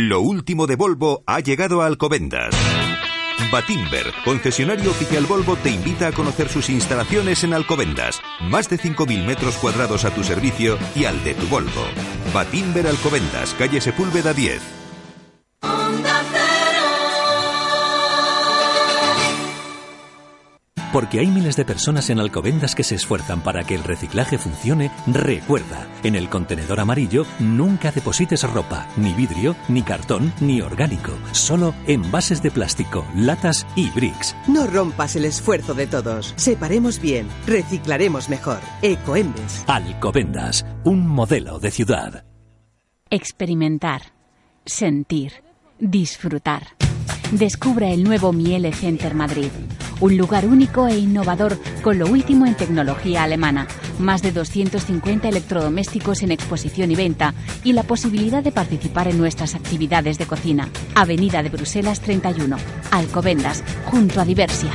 Lo último de Volvo ha llegado a Alcobendas. Batimber, concesionario oficial Volvo, te invita a conocer sus instalaciones en Alcobendas. Más de 5.000 metros cuadrados a tu servicio y al de tu Volvo. Batimber Alcobendas, calle Sepúlveda 10. Porque hay miles de personas en Alcobendas que se esfuerzan para que el reciclaje funcione, recuerda, en el contenedor amarillo nunca deposites ropa, ni vidrio, ni cartón, ni orgánico, solo envases de plástico, latas y bricks. No rompas el esfuerzo de todos. Separemos bien, reciclaremos mejor. Ecoembes. Alcobendas, un modelo de ciudad. Experimentar, sentir, disfrutar. Descubra el nuevo Miele Center Madrid. Un lugar único e innovador con lo último en tecnología alemana. Más de 250 electrodomésticos en exposición y venta y la posibilidad de participar en nuestras actividades de cocina. Avenida de Bruselas 31, Alcobendas, junto a Diversia.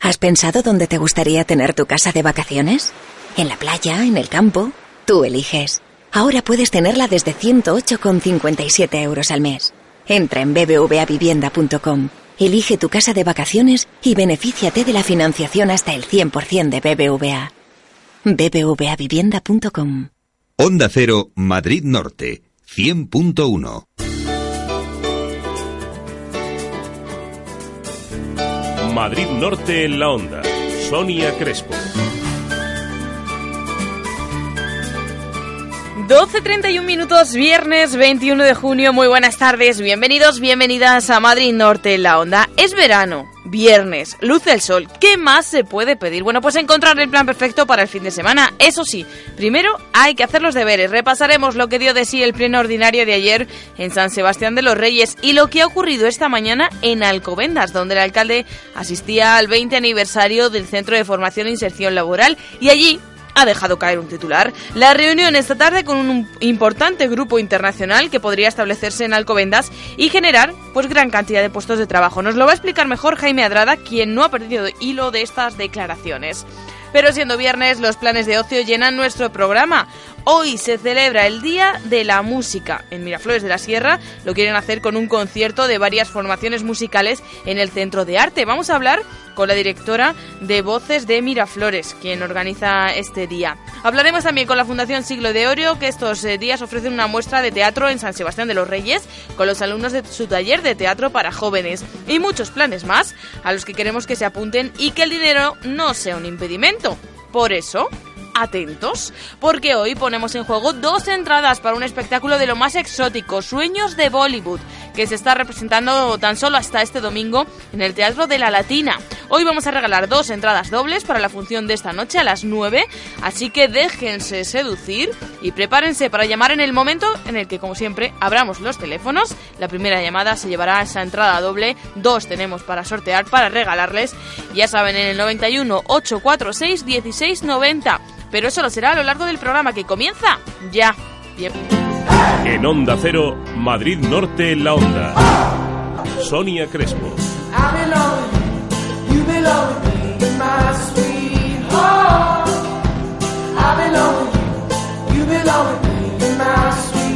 ¿Has pensado dónde te gustaría tener tu casa de vacaciones? ¿En la playa? ¿En el campo? Tú eliges. Ahora puedes tenerla desde 108,57 euros al mes. Entra en bbvavivienda.com, elige tu casa de vacaciones y benefíciate de la financiación hasta el 100% de BBVA. bbvavivienda.com Onda Cero, Madrid Norte, 100.1. Madrid Norte en la Onda. Sonia Crespo. 12.31 minutos, viernes 21 de junio. Muy buenas tardes, bienvenidos, bienvenidas a Madrid Norte en la Onda. Es verano, viernes, luce el sol. ¿Qué más se puede pedir? Bueno, pues encontrar el plan perfecto para el fin de semana. Eso sí, primero hay que hacer los deberes. Repasaremos lo que dio de sí el pleno ordinario de ayer en San Sebastián de los Reyes y lo que ha ocurrido esta mañana en Alcobendas, donde el alcalde asistía al 20 aniversario del Centro de Formación e Inserción Laboral y allí ha dejado caer un titular. La reunión esta tarde con un importante grupo internacional que podría establecerse en Alcobendas y generar pues gran cantidad de puestos de trabajo. Nos lo va a explicar mejor Jaime Adrada, quien no ha perdido hilo de estas declaraciones. Pero siendo viernes, los planes de ocio llenan nuestro programa. Hoy se celebra el Día de la Música. En Miraflores de la Sierra lo quieren hacer con un concierto de varias formaciones musicales en el Centro de Arte. Vamos a hablar con la directora de Voces de Miraflores, quien organiza este día. Hablaremos también con la Fundación Siglo de Oro, que estos eh, días ofrece una muestra de teatro en San Sebastián de los Reyes con los alumnos de su taller de teatro para jóvenes y muchos planes más a los que queremos que se apunten y que el dinero no sea un impedimento. Por eso, atentos, porque hoy ponemos en juego dos entradas para un espectáculo de lo más exótico, Sueños de Bollywood, que se está representando tan solo hasta este domingo en el Teatro de la Latina. Hoy vamos a regalar dos entradas dobles para la función de esta noche a las 9, así que déjense seducir y prepárense para llamar en el momento en el que, como siempre, abramos los teléfonos. La primera llamada se llevará esa entrada doble, dos tenemos para sortear, para regalarles, ya saben, en el 91 846 1690 pero eso lo será a lo largo del programa que comienza ya. Bien. En Onda Cero, Madrid Norte en la Onda. Sonia Crespo. Te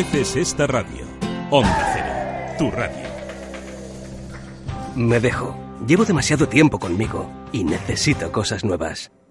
mereces esta radio. Onda Cero, tu radio. Me dejo. Llevo demasiado tiempo conmigo y necesito cosas nuevas.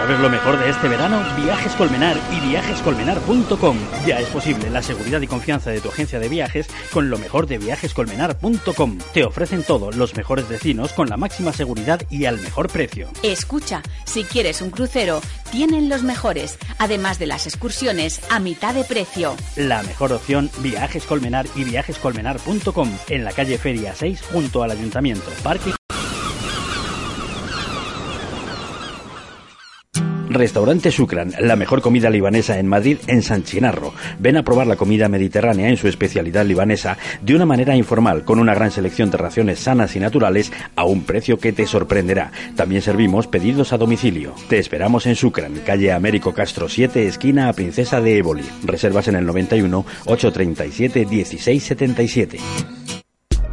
¿Sabes lo mejor de este verano? Viajes Colmenar y viajescolmenar.com. Ya es posible la seguridad y confianza de tu agencia de viajes con lo mejor de viajescolmenar.com. Te ofrecen todo, los mejores destinos con la máxima seguridad y al mejor precio. Escucha, si quieres un crucero, tienen los mejores, además de las excursiones a mitad de precio. La mejor opción, Viajes Colmenar y viajescolmenar.com en la calle Feria 6 junto al Ayuntamiento. Parque Restaurante Sucran, la mejor comida libanesa en Madrid, en San Chinarro. Ven a probar la comida mediterránea en su especialidad libanesa de una manera informal, con una gran selección de raciones sanas y naturales a un precio que te sorprenderá. También servimos pedidos a domicilio. Te esperamos en Sucran, calle Américo Castro 7, esquina a Princesa de Éboli. Reservas en el 91 837 1677.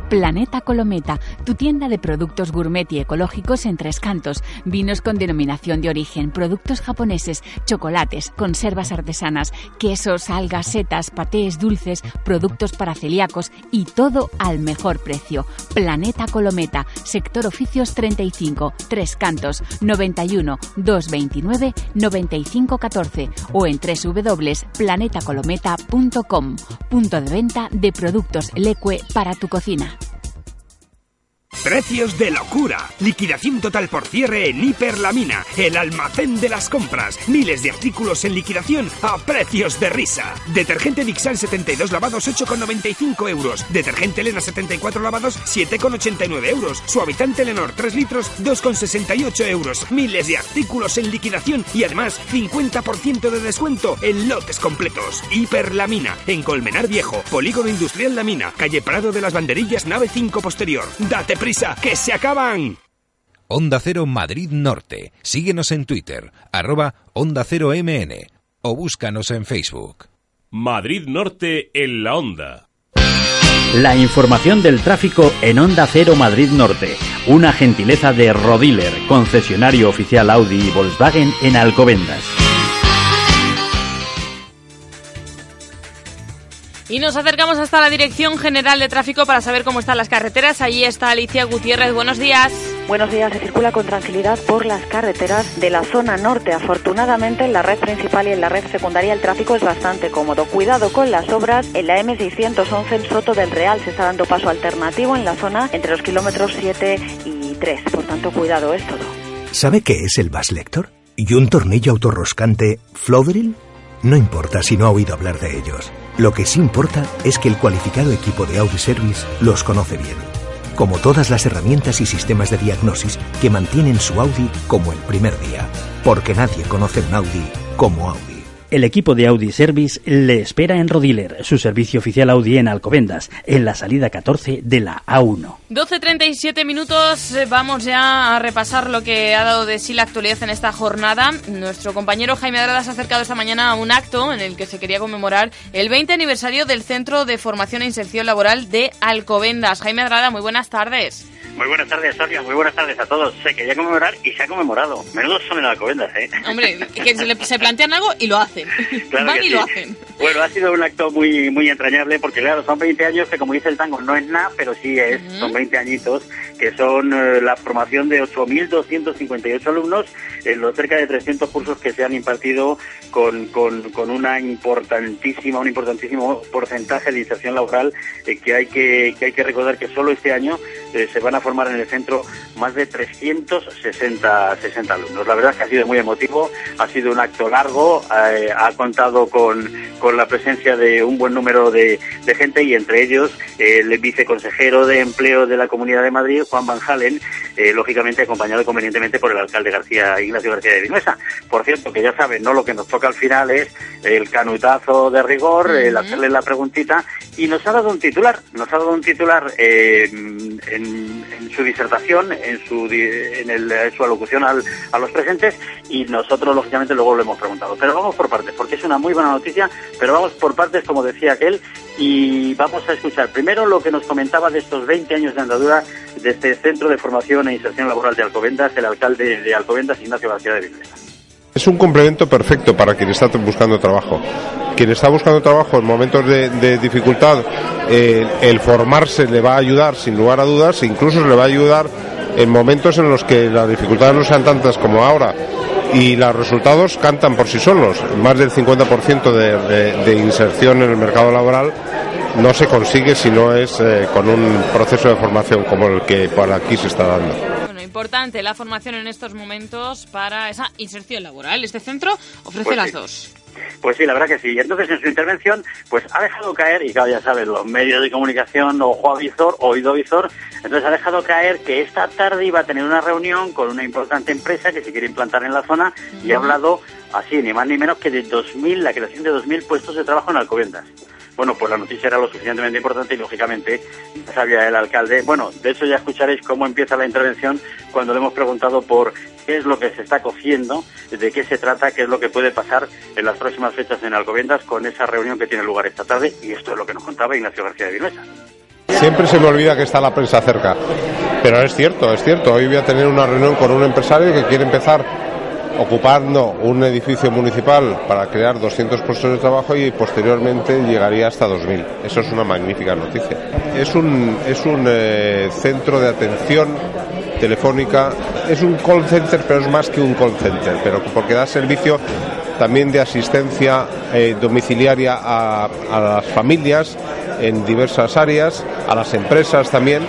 Planeta Colometa, tu tienda de productos gourmet y ecológicos en Tres Cantos, vinos con denominación de origen, productos japoneses, chocolates, conservas artesanas, quesos, algas, setas, patés, dulces, productos para celíacos y todo al mejor precio. Planeta Colometa, sector oficios 35, Tres Cantos, 91 229 9514 o en www.planetacolometa.com, punto de venta de productos Leque para tu cocina. Precios de locura. Liquidación total por cierre en Hiperlamina, el almacén de las compras. Miles de artículos en liquidación a precios de risa. Detergente Dixal 72 lavados 8,95 euros. Detergente Elena 74 lavados 7,89 euros. Suavitante Lenor 3 litros 2,68 euros. Miles de artículos en liquidación y además 50% de descuento en lotes completos. Hiperlamina, en Colmenar Viejo, Polígono Industrial La Mina, calle Prado de las Banderillas, nave 5 posterior. Date que se acaban. Onda Cero Madrid Norte. Síguenos en Twitter, arroba Onda Cero MN o búscanos en Facebook. Madrid Norte en la Onda. La información del tráfico en Onda Cero Madrid Norte. Una gentileza de Rodiler, concesionario oficial Audi y Volkswagen en Alcobendas. Y nos acercamos hasta la Dirección General de Tráfico para saber cómo están las carreteras. Allí está Alicia Gutiérrez. Buenos días. Buenos días. Se circula con tranquilidad por las carreteras de la zona norte. Afortunadamente, en la red principal y en la red secundaria el tráfico es bastante cómodo. Cuidado con las obras. En la M611 en Soto del Real se está dando paso alternativo en la zona entre los kilómetros 7 y 3. Por tanto, cuidado, es todo. ¿Sabe qué es el Bass Lector? ¿Y un tornillo autorroscante Flodril? No importa si no ha oído hablar de ellos. Lo que sí importa es que el cualificado equipo de Audi Service los conoce bien, como todas las herramientas y sistemas de diagnosis que mantienen su Audi como el primer día, porque nadie conoce un Audi como Audi. El equipo de Audi Service le espera en Rodiler, su servicio oficial Audi en Alcobendas, en la salida 14 de la A1. 12.37 minutos, eh, vamos ya a repasar lo que ha dado de sí la actualidad en esta jornada. Nuestro compañero Jaime Adrada se ha acercado esta mañana a un acto en el que se quería conmemorar el 20 aniversario del Centro de Formación e Inserción Laboral de Alcobendas. Jaime Adrada, muy buenas tardes. Muy buenas tardes, Sonia. Muy buenas tardes a todos. Se quería conmemorar y se ha conmemorado. Menudos son en Alcobendas, ¿eh? Hombre, que se, le, se plantean algo y lo hacen. Claro Van y sí. lo hacen. Bueno, ha sido un acto muy muy entrañable porque, claro, son 20 años que, como dice el tango, no es nada, pero sí es. Son 20 añitos que son eh, la formación de 8.258 alumnos en los cerca de 300 cursos que se han impartido con, con, con una importantísima, un importantísimo porcentaje de inserción laboral eh, que, hay que, que hay que recordar que solo este año eh, se van a formar en el centro más de 360 60 alumnos. La verdad es que ha sido muy emotivo, ha sido un acto largo, eh, ha contado con, con la presencia de un buen número de, de gente y entre ellos eh, el viceconsejero de empleo de la Comunidad de Madrid, Juan Van Halen, eh, lógicamente acompañado convenientemente por el alcalde García Ignacio García de Vinuesa. Por cierto, que ya saben, no lo que nos toca al final es el canutazo de rigor, el hacerle la preguntita, y nos ha dado un titular, nos ha dado un titular eh, en, su disertación, en su, en, el, su alocución al, a los presentes, y nosotros, lógicamente, luego lo hemos preguntado. Pero vamos por porque es una muy buena noticia, pero vamos por partes, como decía aquel, y vamos a escuchar primero lo que nos comentaba de estos 20 años de andadura de este Centro de Formación e Inserción Laboral de Alcobendas, el alcalde de Alcobendas, Ignacio García de Vinuesa. Es un complemento perfecto para quien está buscando trabajo. Quien está buscando trabajo en momentos de, dificultad, eh, el formarse le va a ayudar sin lugar a dudas, e incluso le va a ayudar en momentos en los que las dificultades no sean tantas como ahora y los resultados cantan por sí solos. Más del 50% de, de, inserción en el mercado laboral no se consigue si no es eh, con un proceso de formación como el que por aquí se está dando. Bueno, importante la formación en estos momentos para esa inserción laboral. Este centro ofrece pues las dos. Pues sí, la verdad que sí. Y entonces en su intervención, pues ha dejado caer, y claro, ya sabes, los medios de comunicación, ojo a visor, oído visor, entonces ha dejado caer que esta tarde iba a tener una reunión con una importante empresa que se quiere implantar en la zona y ha hablado así, ni más ni menos que de 2.000, la creación de 2.000 puestos de trabajo en Alcobendas. Bueno, pues la noticia era lo suficientemente importante y lógicamente sabía el alcalde. Bueno, de hecho ya escucharéis cómo empieza la intervención cuando le hemos preguntado por qué es lo que se está cociendo, de qué se trata, qué es lo que puede pasar en las próximas fechas en Alcobendas con esa reunión que tiene lugar esta tarde y esto es lo que nos contaba Ignacio García de Vinuesa. Siempre se me olvida que está la prensa cerca, pero es cierto, es cierto. Hoy voy a tener una reunión con un empresario que quiere empezar ocupando un edificio municipal para crear 200 puestos de trabajo y posteriormente llegaría hasta 2.000. Eso es una magnífica noticia. Es un, es un eh, centro de atención telefónica, es un call center, pero es más que un call center, pero porque da servicio también de asistencia eh, domiciliaria a, a las familias en diversas áreas, a las empresas también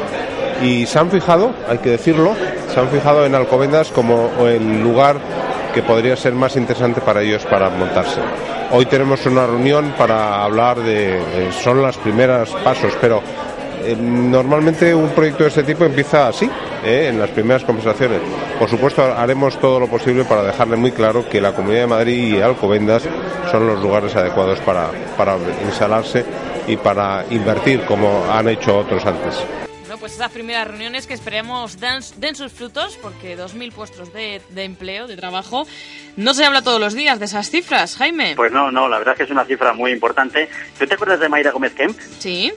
y se han fijado, hay que decirlo, se han fijado en Alcobendas como el lugar que podría ser más interesante para ellos para montarse. Hoy tenemos una reunión para hablar de, son las primeras pasos, pero eh, normalmente un proyecto de este tipo empieza así, eh, en las primeras conversaciones. Por supuesto, haremos todo lo posible para dejarle muy claro que la Comunidad de Madrid y Alcobendas son los lugares adecuados para instalarse y para invertir como han hecho otros antes pues esas primeras reuniones que esperemos den, sus frutos, porque 2.000 puestos de, de, empleo, de trabajo, no se habla todos los días de esas cifras, Jaime. Pues no, no, la verdad es que es una cifra muy importante. ¿Tú te acuerdas de Mayra Gómez Kemp? Sí.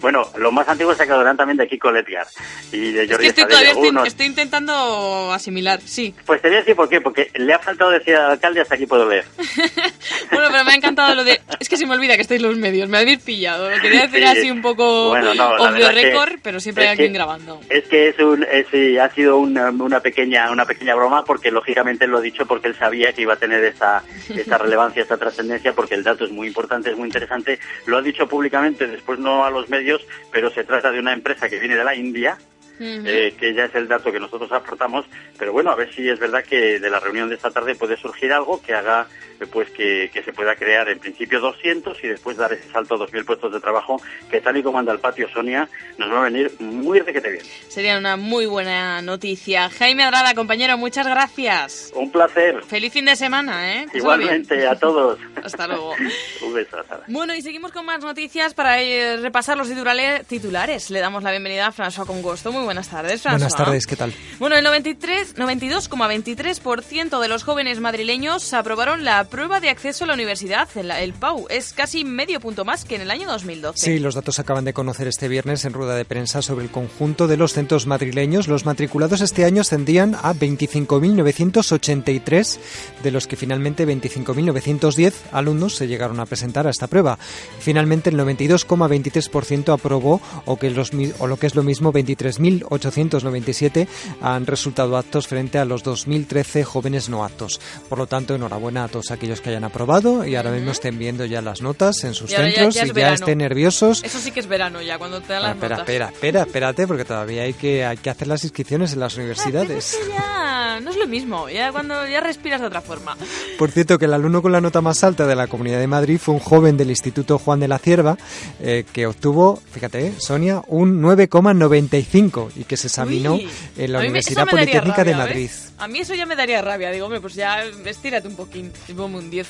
Bueno, los más antiguos se quedarán también de Kiko Letgar y de Jordi es que estoy, todavía estoy, intentando asimilar, sí. Pues te voy a decir por qué, porque le ha faltado decir al alcalde hasta aquí puedo leer. bueno, pero me ha encantado lo de... Es que se me olvida que estáis los medios, me habéis pillado. Lo quería decir así un poco bueno, no, récord, pero siempre hay alguien grabando. Es que es un, ha sido una, una, pequeña una pequeña broma, porque lógicamente lo ha dicho porque él sabía que iba a tener esa, esa relevancia, esta trascendencia, porque el dato es muy importante, es muy interesante. Lo ha dicho públicamente, después no a los medios, pero se trata de una empresa que viene de la India, eh, que ya es el dato que nosotros aportamos, pero bueno, a ver si es verdad que de la reunión de esta tarde puede surgir algo que haga pues que, se pueda crear en principio 200 y después dar ese salto a 2.000 puestos de trabajo que tal y como anda el patio Sonia nos va a venir muy requete bien. Sería una muy buena noticia. Jaime Adrada, compañero, muchas gracias. Un placer. Feliz fin de semana, ¿eh? Igualmente, a todos. Hasta luego. Un beso. Bueno, y seguimos con más noticias para eh, repasar los titulares. Le damos la bienvenida a François Congosto. Muy buenas tardes, François. Buenas tardes, ¿qué tal? Bueno, el 93, 92,23% de los jóvenes madrileños aprobaron la prueba de acceso a la universidad, el PAU. Es casi medio punto más que en el año 2012. Sí, los datos acaban de conocer este viernes en rueda de prensa sobre el conjunto de los centros madrileños. Los matriculados este año ascendían a 25.983, de los que finalmente 25.910 alumnos se llegaron a presentar a esta prueba. Finalmente, el 92,23% aprobó, o, que los, o lo que es lo mismo, 23.897 han resultado aptos frente a los 2.013 jóvenes no aptos. Por lo tanto, enhorabuena a todos aquellos que hayan aprobado y ahora mismo estén viendo ya las notas en sus centros y ya estén nerviosos. Eso sí que es verano ya, cuando te dan las espera, notas. Espera, espera, espérate, porque todavía hay que, hay que hacer las inscripciones en las universidades. ya no es lo mismo, ya cuando ya respiras de otra forma. Por cierto, que el alumno con la nota más alta de la Comunidad de Madrid fue un joven del Instituto Juan de la Cierva eh, que obtuvo, fíjate, Sonia, un 9,95 y que se examinó en la Universidad Politécnica de Madrid. A mí eso ya me daría rabia, digo, hombre, pues ya estírate un poquín, ponme un 10,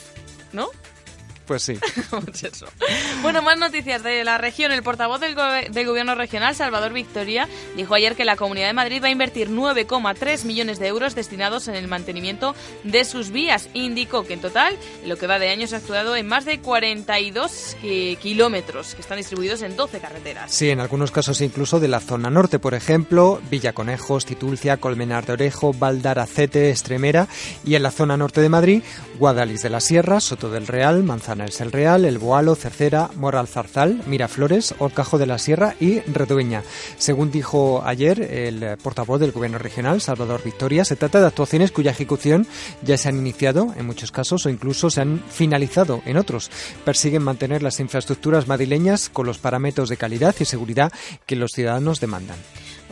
¿no? Pues sí. Pues bueno, más noticias de la región. El portavoz del, del, Gobierno regional, Salvador Victoria, dijo ayer que la Comunidad de Madrid va a invertir 9,3 millones de euros destinados en el mantenimiento de sus vías. Indicó que en total, lo que va de año, se ha actuado en más de 42 kilómetros, que están distribuidos en 12 carreteras. Sí, en algunos casos incluso de la zona norte, por ejemplo, Villaconejos, Titulcia, Colmenar de Orejo, Valdaracete, Estremera, y en la zona norte de Madrid, Guadalis de la Sierra, Soto del Real, Manzana El Real, El Boalo, Cercera, Moral Zarzal, Miraflores, Orcajo de la Sierra y Redueña. Según dijo ayer el portavoz del Gobierno regional, Salvador Victoria, se trata de actuaciones cuya ejecución ya se han iniciado en muchos casos o incluso se han finalizado en otros. Persiguen mantener las infraestructuras madrileñas con los parámetros de calidad y seguridad que los ciudadanos demandan.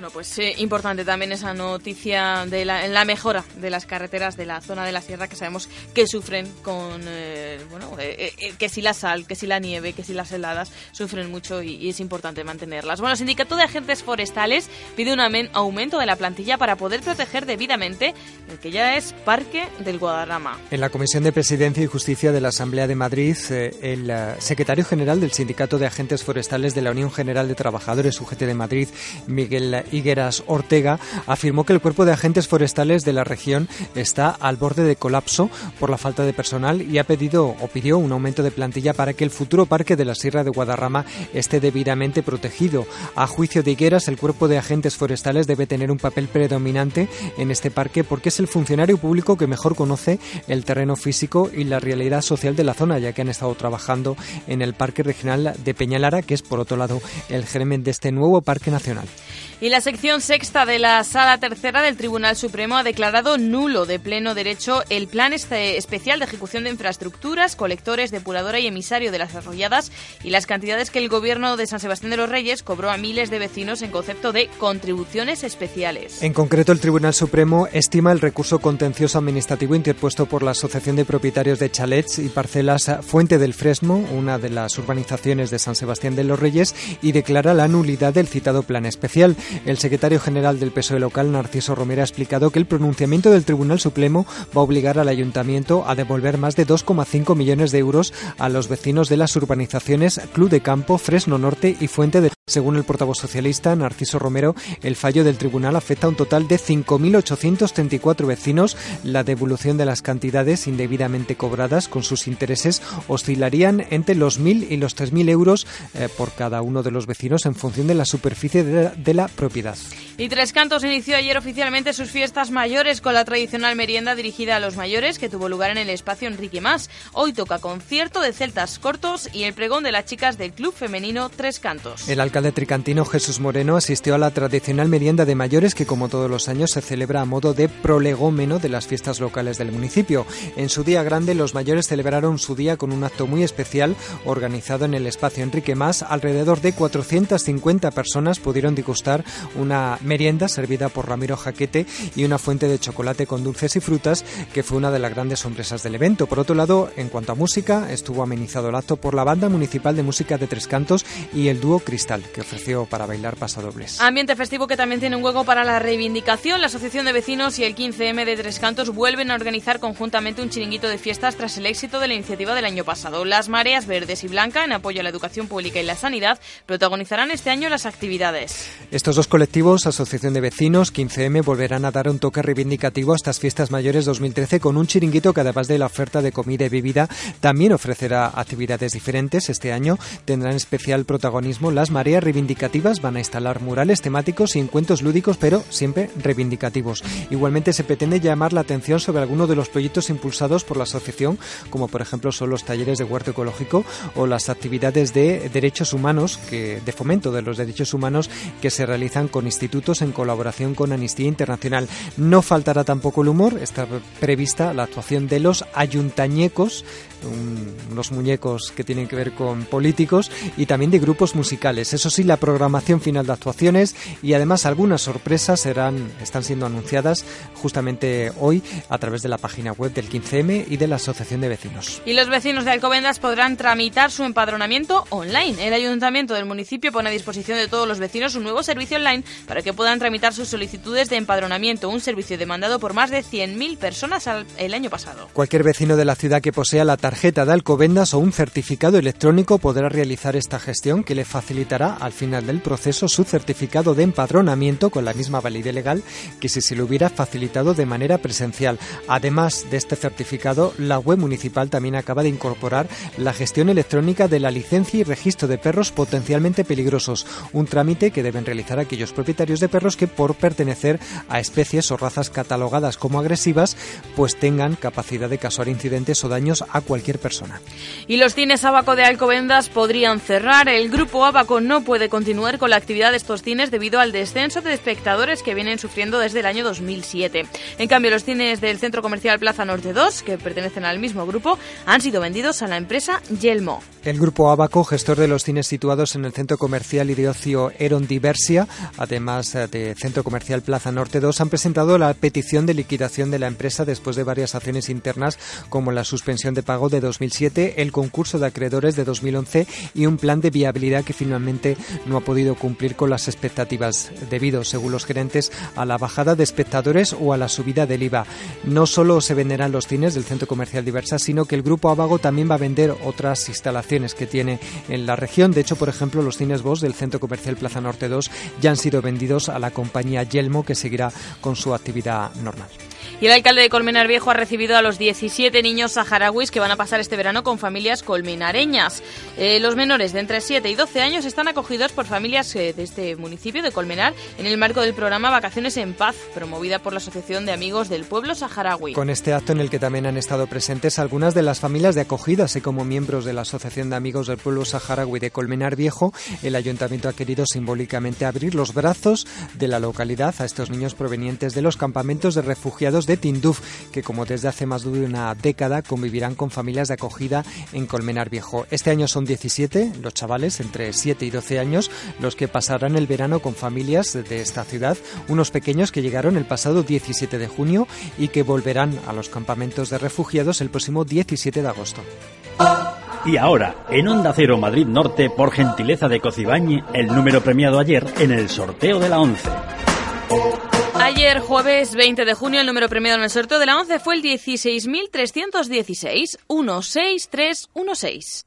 Bueno, pues eh, importante también esa noticia de la, en la mejora de las carreteras de la zona de la sierra que sabemos que sufren con, eh, bueno, eh, que si la sal, que si la nieve, que si las heladas sufren mucho y, es importante mantenerlas. Bueno, el Sindicato de Agentes Forestales pide un aumento de la plantilla para poder proteger debidamente el que ya es Parque del Guadarrama. En la Comisión de Presidencia y Justicia de la Asamblea de Madrid, el secretario general del Sindicato de Agentes Forestales de la Unión General de Trabajadores UGT de Madrid, Miguel Higueras Ortega, afirmó que el cuerpo de agentes forestales de la región está al borde de colapso por la falta de personal y ha pedido o pidió un aumento de plantilla para que el futuro parque de la Sierra de Guadarrama esté debidamente protegido. A juicio de Higueras, el cuerpo de agentes forestales debe tener un papel predominante en este parque porque es el funcionario público que mejor conoce el terreno físico y la realidad social de la zona, ya que han estado trabajando en el Parque Regional de Peñalara, que es por otro lado el germen de este nuevo parque nacional. La sección sexta de la Sala Tercera del Tribunal Supremo ha declarado nulo de pleno derecho el plan este especial de ejecución de infraestructuras, colectores, depuradora y emisario de las arrolladas y las cantidades que el gobierno de San Sebastián de los Reyes cobró a miles de vecinos en concepto de contribuciones especiales. En concreto, el Tribunal Supremo estima el recurso contencioso administrativo interpuesto por la Asociación de Propietarios de Chalets y Parcelas Fuente del Fresno, una de las urbanizaciones de San Sebastián de los Reyes, y declara la nulidad del citado plan especial. El secretario general del PSOE local, Narciso Romero, ha explicado que el pronunciamiento del Tribunal Supremo va a obligar al ayuntamiento a devolver más de 2,5 millones de euros a los vecinos de las urbanizaciones Club de Campo, Fresno Norte y Fuente de según el portavoz socialista Narciso Romero, el fallo del tribunal afecta a un total de 5.834 vecinos. La devolución de las cantidades indebidamente cobradas con sus intereses oscilarían entre los 1.000 y los 3.000 euros eh, por cada uno de los vecinos en función de la superficie de la, propiedad. Y Tres Cantos inició ayer oficialmente sus fiestas mayores con la tradicional merienda dirigida a los mayores que tuvo lugar en el espacio Enrique Más. Hoy toca concierto de celtas cortos y el pregón de las chicas del club femenino Tres Cantos alcalde tricantino Jesús Moreno asistió a la tradicional merienda de mayores que como todos los años se celebra a modo de prolegómeno de las fiestas locales del municipio. En su día grande los mayores celebraron su día con un acto muy especial organizado en el espacio Enrique Más. Alrededor de 450 personas pudieron degustar una merienda servida por Ramiro Jaquete y una fuente de chocolate con dulces y frutas que fue una de las grandes sorpresas del evento. Por otro lado, en cuanto a música, estuvo amenizado el acto por la Banda Municipal de Música de Tres Cantos y el dúo Cristal que ofreció para bailar pasadobles. Ambiente festivo que también tiene un hueco para la reivindicación. La Asociación de Vecinos y el 15M de Tres Cantos vuelven a organizar conjuntamente un chiringuito de fiestas tras el éxito de la iniciativa del año pasado. Las mareas verdes y blanca, en apoyo a la educación pública y la sanidad, protagonizarán este año las actividades. Estos dos colectivos, Asociación de Vecinos, 15M, volverán a dar un toque reivindicativo a estas fiestas mayores 2013 con un chiringuito que además de la oferta de comida y bebida también ofrecerá actividades diferentes. Este año tendrán especial protagonismo las mareas reivindicativas van a instalar murales temáticos y encuentros lúdicos, pero siempre reivindicativos. Igualmente se pretende llamar la atención sobre algunos de los proyectos impulsados por la asociación, como por ejemplo son los talleres de huerto ecológico o las actividades de derechos humanos, que, de fomento de los derechos humanos que se realizan con institutos en colaboración con Amnistía Internacional. No faltará tampoco el humor, está prevista la actuación de los ayuntañecos unos muñecos que tienen que ver con políticos y también de grupos musicales. Eso sí, la programación final de actuaciones y además algunas sorpresas serán, están siendo anunciadas justamente hoy a través de la página web del 15M y de la Asociación de Vecinos. Y los vecinos de Alcobendas podrán tramitar su empadronamiento online. El ayuntamiento del municipio pone a disposición de todos los vecinos un nuevo servicio online para que puedan tramitar sus solicitudes de empadronamiento, un servicio demandado por más de 100.000 personas el año pasado. Cualquier vecino de la ciudad que posea la tarjeta de Alcobendas o un certificado electrónico podrá realizar esta gestión que le facilitará al final del proceso su certificado de empadronamiento con la misma validez legal que si se lo hubiera facilitado de manera presencial. Además de este certificado, la web municipal también acaba de incorporar la gestión electrónica de la licencia y registro de perros potencialmente peligrosos, un trámite que deben realizar aquellos propietarios de perros que por pertenecer a especies o razas catalogadas como agresivas, pues tengan capacidad de causar incidentes o daños a cualquier persona. Y los cines Abaco de Alcobendas podrían cerrar. El grupo Abaco no puede continuar con la actividad de estos cines debido al descenso de espectadores que vienen sufriendo desde el año 2007. En cambio, los cines del Centro Comercial Plaza Norte 2, que pertenecen al mismo grupo, han sido vendidos a la empresa Yelmo. El grupo Abaco, gestor de los cines situados en el Centro Comercial y de Ocio Eron Diversia, además eh, de Centro Comercial Plaza Norte 2, han presentado la petición de liquidación de la empresa después de varias acciones internas como la suspensión de pago de 2007, el concurso de acreedores de 2011 y un plan de viabilidad que finalmente no ha podido cumplir con las expectativas debido, según los gerentes, a la bajada de espectadores o a la subida del IVA. No solo se venderán los cines del Centro Comercial Diversa, sino que el grupo Abago también va a vender otras instalaciones que tiene en la región. De hecho, por ejemplo, los cines Bosch del Centro Comercial Plaza Norte 2 ya han sido vendidos a la compañía Yelmo, que seguirá con su actividad normal. Y el alcalde de Colmenar Viejo ha recibido a los 17 niños saharauis que van a pasar este verano con familias colmenareñas. Eh, los menores de entre 7 y 12 años están acogidos por familias eh, de este municipio de Colmenar en el marco del programa Vacaciones en Paz, promovida por la Asociación de Amigos del Pueblo Saharaui. Con este acto en el que también han estado presentes algunas de las familias de acogida, así como miembros de la Asociación de Amigos del Pueblo Saharaui de Colmenar Viejo, el ayuntamiento ha querido simbólicamente abrir los brazos de la localidad a estos niños provenientes de los campamentos de refugiados de Tinduf, que como desde hace más de una década convivirán con familias de acogida en Colmenar Viejo. Este año son 17 los chavales entre 7 y 12 años los que pasarán el verano con familias de esta ciudad, unos pequeños que llegaron el pasado 17 de junio y que volverán a los campamentos de refugiados el próximo 17 de agosto. Y ahora, en Onda Cero Madrid Norte, por gentileza de Cocibañi, el número premiado ayer en el sorteo de la 11. Ayer, jueves 20 de junio, el número premiado en el sorteo de la 11 fue el 16.316 16316.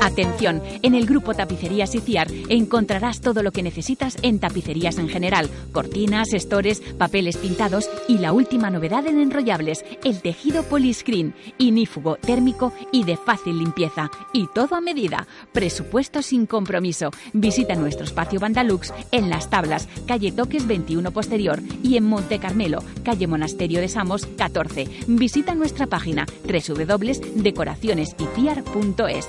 Atención, en el grupo Tapicerías Iciar encontrarás todo lo que necesitas en tapicerías en general, cortinas, estores, papeles pintados y la última novedad en enrollables, el tejido poliscreen, inífugo, térmico y de fácil limpieza. Y todo a medida. Presupuesto sin compromiso. Visita nuestro espacio Bandalux en Las Tablas, calle Toques 21 Posterior y en Monte Carmelo, calle Monasterio de Samos 14. Visita nuestra página www.decoracionesiciar.es.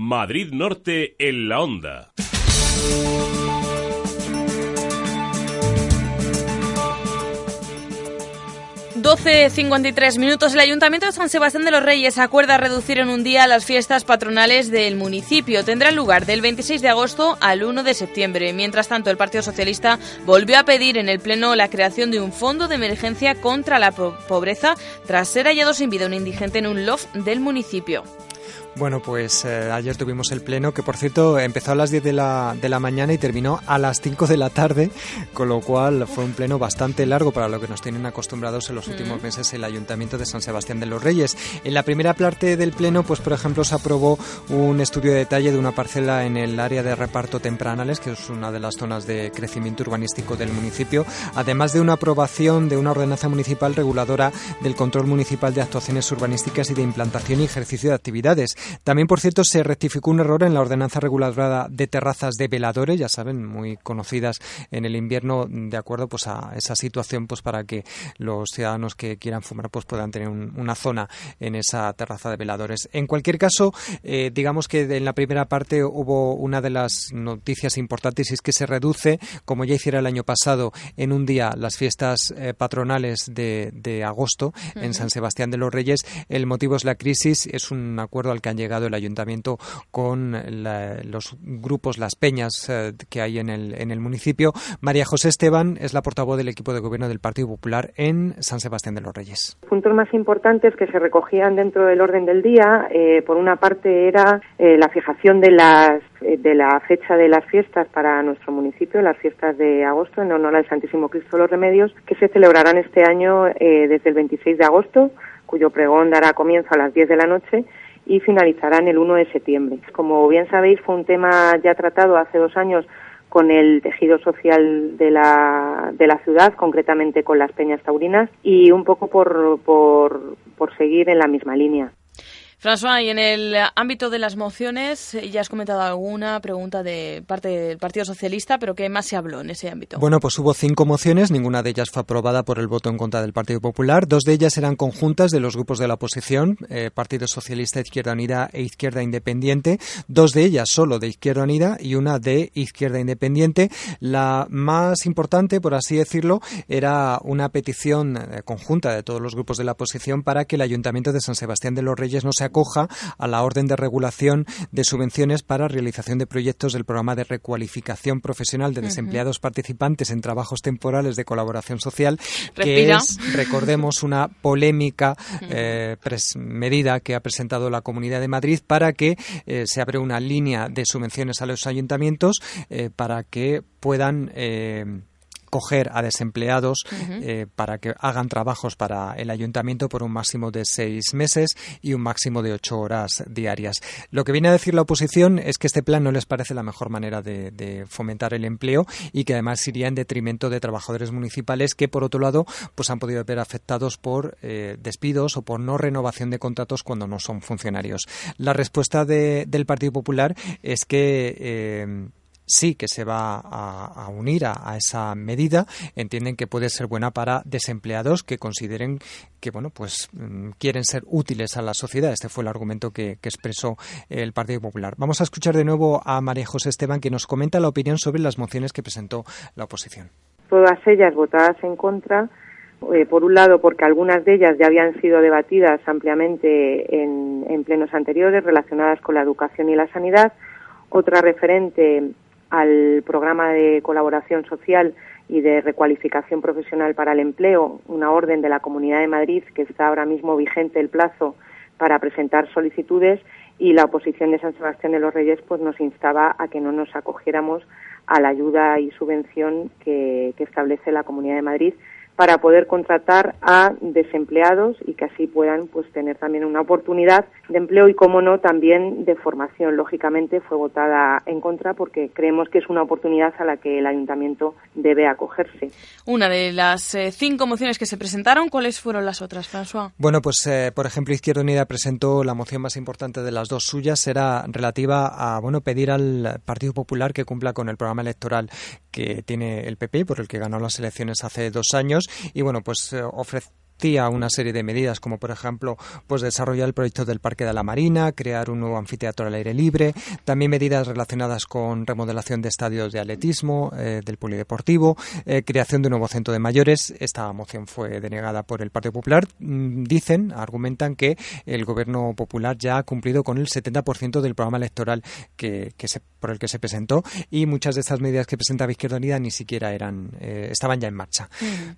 Madrid Norte en la onda. 12.53 minutos. El Ayuntamiento de San Sebastián de los Reyes acuerda reducir en un día las fiestas patronales del municipio. Tendrán lugar del 26 de agosto al 1 de septiembre. Mientras tanto, el Partido Socialista volvió a pedir en el Pleno la creación de un fondo de emergencia contra la pobreza tras ser hallado sin vida un indigente en un loft del municipio. Bueno, pues eh, ayer tuvimos el pleno, que por cierto empezó a las 10 de la, de la mañana y terminó a las 5 de la tarde, con lo cual fue un pleno bastante largo para lo que nos tienen acostumbrados en los últimos meses el Ayuntamiento de San Sebastián de los Reyes. En la primera parte del pleno, pues por ejemplo, se aprobó un estudio de detalle de una parcela en el área de reparto Tempranales, que es una de las zonas de crecimiento urbanístico del municipio, además de una aprobación de una ordenanza municipal reguladora del control municipal de actuaciones urbanísticas y de implantación y ejercicio de actividades. También, por cierto, se rectificó un error en la ordenanza reguladora de terrazas de veladores, ya saben, muy conocidas en el invierno, de acuerdo pues a esa situación, pues para que los ciudadanos que quieran fumar pues puedan tener una zona en esa terraza de veladores. En cualquier caso, eh, digamos que en la primera parte hubo una de las noticias importantes y es que se reduce, como ya hiciera el año pasado, en un día las fiestas eh, patronales de, agosto en San Sebastián de los Reyes. El motivo es la crisis, es un acuerdo al que han llegado el ayuntamiento con los grupos, las peñas eh, que hay en el, municipio. María José Esteban es la portavoz del equipo de gobierno del Partido Popular en San Sebastián de los Reyes. Puntos más importantes que se recogían dentro del orden del día, eh, por una parte era eh, la fijación de las de la fecha de las fiestas para nuestro municipio, las fiestas de agosto en honor al Santísimo Cristo de los Remedios, que se celebrarán este año desde el 26 de agosto, cuyo pregón dará comienzo a las 10 de la noche y finalizarán el 1 de septiembre. Como bien sabéis, fue un tema ya tratado hace dos años con el tejido social de la, de la ciudad, concretamente con las peñas taurinas, y un poco por, por, por seguir en la misma línea. François, y en el ámbito de las mociones, eh, ya has comentado alguna pregunta de parte del Partido Socialista, pero ¿qué más se habló en ese ámbito? Bueno, pues hubo cinco mociones, ninguna de ellas fue aprobada por el voto en contra del Partido Popular. Dos de ellas eran conjuntas de los grupos de la oposición, eh, Partido Socialista, Izquierda Unida e Izquierda Independiente. Dos de ellas solo de Izquierda Unida y una de Izquierda Independiente. La más importante, por así decirlo, era una petición eh, conjunta de todos los grupos de la oposición para que el Ayuntamiento de San Sebastián de los Reyes no se acoja a la orden de regulación de subvenciones para realización de proyectos del programa de recualificación profesional de desempleados participantes en trabajos temporales de colaboración social, que es, recordemos, una polémica eh, medida que ha presentado la Comunidad de Madrid para que eh, se abra una línea de subvenciones a los ayuntamientos eh, para que puedan coger a desempleados eh, para que hagan trabajos para el ayuntamiento por un máximo de seis meses y un máximo de ocho horas diarias. Lo que viene a decir la oposición es que este plan no les parece la mejor manera de, fomentar el empleo y que además iría en detrimento de trabajadores municipales que, por otro lado, pues han podido ver afectados por eh, despidos o por no renovación de contratos cuando no son funcionarios. La respuesta del Partido Popular es que eh, sí que se va a, unir a, esa medida, entienden que puede ser buena para desempleados que consideren que bueno pues mm, quieren ser útiles a la sociedad. Este fue el argumento que, expresó el Partido Popular. Vamos a escuchar de nuevo a María José Esteban que nos comenta la opinión sobre las mociones que presentó la oposición. Todas ellas votadas en contra. Eh, por un lado, porque algunas de ellas ya habían sido debatidas ampliamente en, en plenos anteriores relacionadas con la educación y la sanidad. Otra referente al programa de colaboración social y de recualificación profesional para el empleo, una orden de la Comunidad de Madrid que está ahora mismo vigente el plazo para presentar solicitudes y la oposición de San Sebastián de los Reyes pues nos instaba a que no nos acogiéramos a la ayuda y subvención que, establece la Comunidad de Madrid para poder contratar a desempleados y que así puedan pues tener también una oportunidad de empleo y como no también de formación. Lógicamente fue votada en contra porque creemos que es una oportunidad a la que el ayuntamiento debe acogerse. Una de las eh, cinco mociones que se presentaron, ¿cuáles fueron las otras, François? Bueno, pues eh, por ejemplo Izquierda Unida presentó la moción más importante de las dos suyas, era relativa a bueno pedir al Partido Popular que cumpla con el programa electoral que tiene el PP, por el que ganó las elecciones hace dos años y bueno, pues eh, una serie de medidas como por ejemplo pues desarrollar el proyecto del Parque de la Marina, crear un nuevo anfiteatro al aire libre, también medidas relacionadas con remodelación de estadios de atletismo, eh, del polideportivo, eh, creación de un nuevo centro de mayores. Esta moción fue denegada por el Partido Popular. Mm, dicen, argumentan que el gobierno popular ya ha cumplido con el 70% del programa electoral que, se, por el que se presentó y muchas de estas medidas que presentaba Izquierda Unida ni siquiera eran estaban ya en marcha.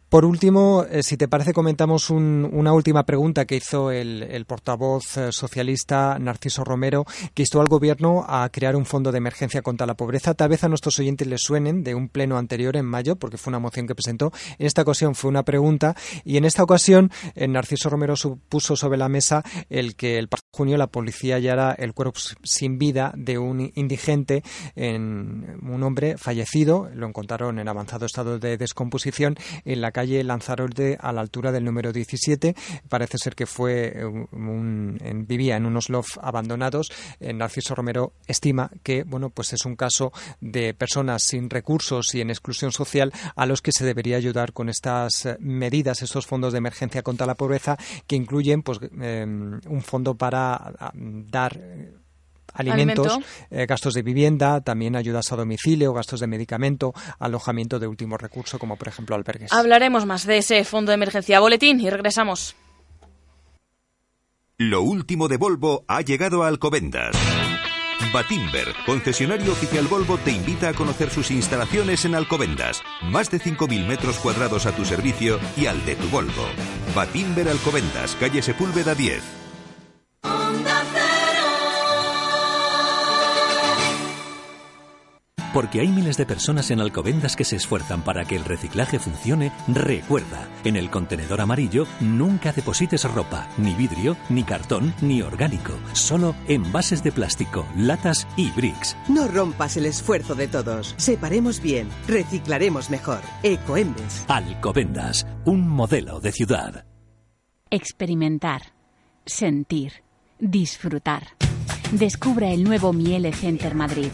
Por último, si te parece comentamos una última pregunta que hizo el, portavoz eh, socialista Narciso Romero, que instó al Gobierno a crear un fondo de emergencia contra la pobreza. Tal vez a nuestros oyentes les suenen de un pleno anterior en mayo, porque fue una moción que presentó. En esta ocasión fue una pregunta y en esta ocasión eh, Narciso Romero puso sobre la mesa el que el junio la policía hallara el cuerpo sin vida de un indigente, en un hombre fallecido, lo encontraron en avanzado estado de descomposición en la calle Lanzarote a la altura del número número 17. Parece ser que fue eh, vivía en unos loft abandonados. Eh, Narciso Romero estima que bueno, pues es un caso de personas sin recursos y en exclusión social a los que se debería ayudar con estas eh, medidas, estos fondos de emergencia contra la pobreza que incluyen pues, un fondo para dar alimentos, gastos de vivienda, también ayudas a domicilio, gastos de medicamento, alojamiento de último recurso, como por ejemplo albergues. Hablaremos más de ese fondo de emergencia. Boletín y regresamos. Lo último de Volvo ha llegado a Alcobendas. Batimber, concesionario oficial Volvo, te invita a conocer sus instalaciones en Alcobendas. Más de 5.000 metros cuadrados a tu servicio y al de tu Volvo. Batimber Alcobendas, calle Sepúlveda 10. Porque hay miles de personas en Alcobendas que se esfuerzan para que el reciclaje funcione, recuerda, en el contenedor amarillo nunca deposites ropa, ni vidrio, ni cartón, ni orgánico, solo envases de plástico, latas y bricks. No rompas el esfuerzo de todos. Separemos bien, reciclaremos mejor. Ecoembes. Alcobendas, un modelo de ciudad. Experimentar, sentir, disfrutar. Descubra el nuevo Miele Center Madrid,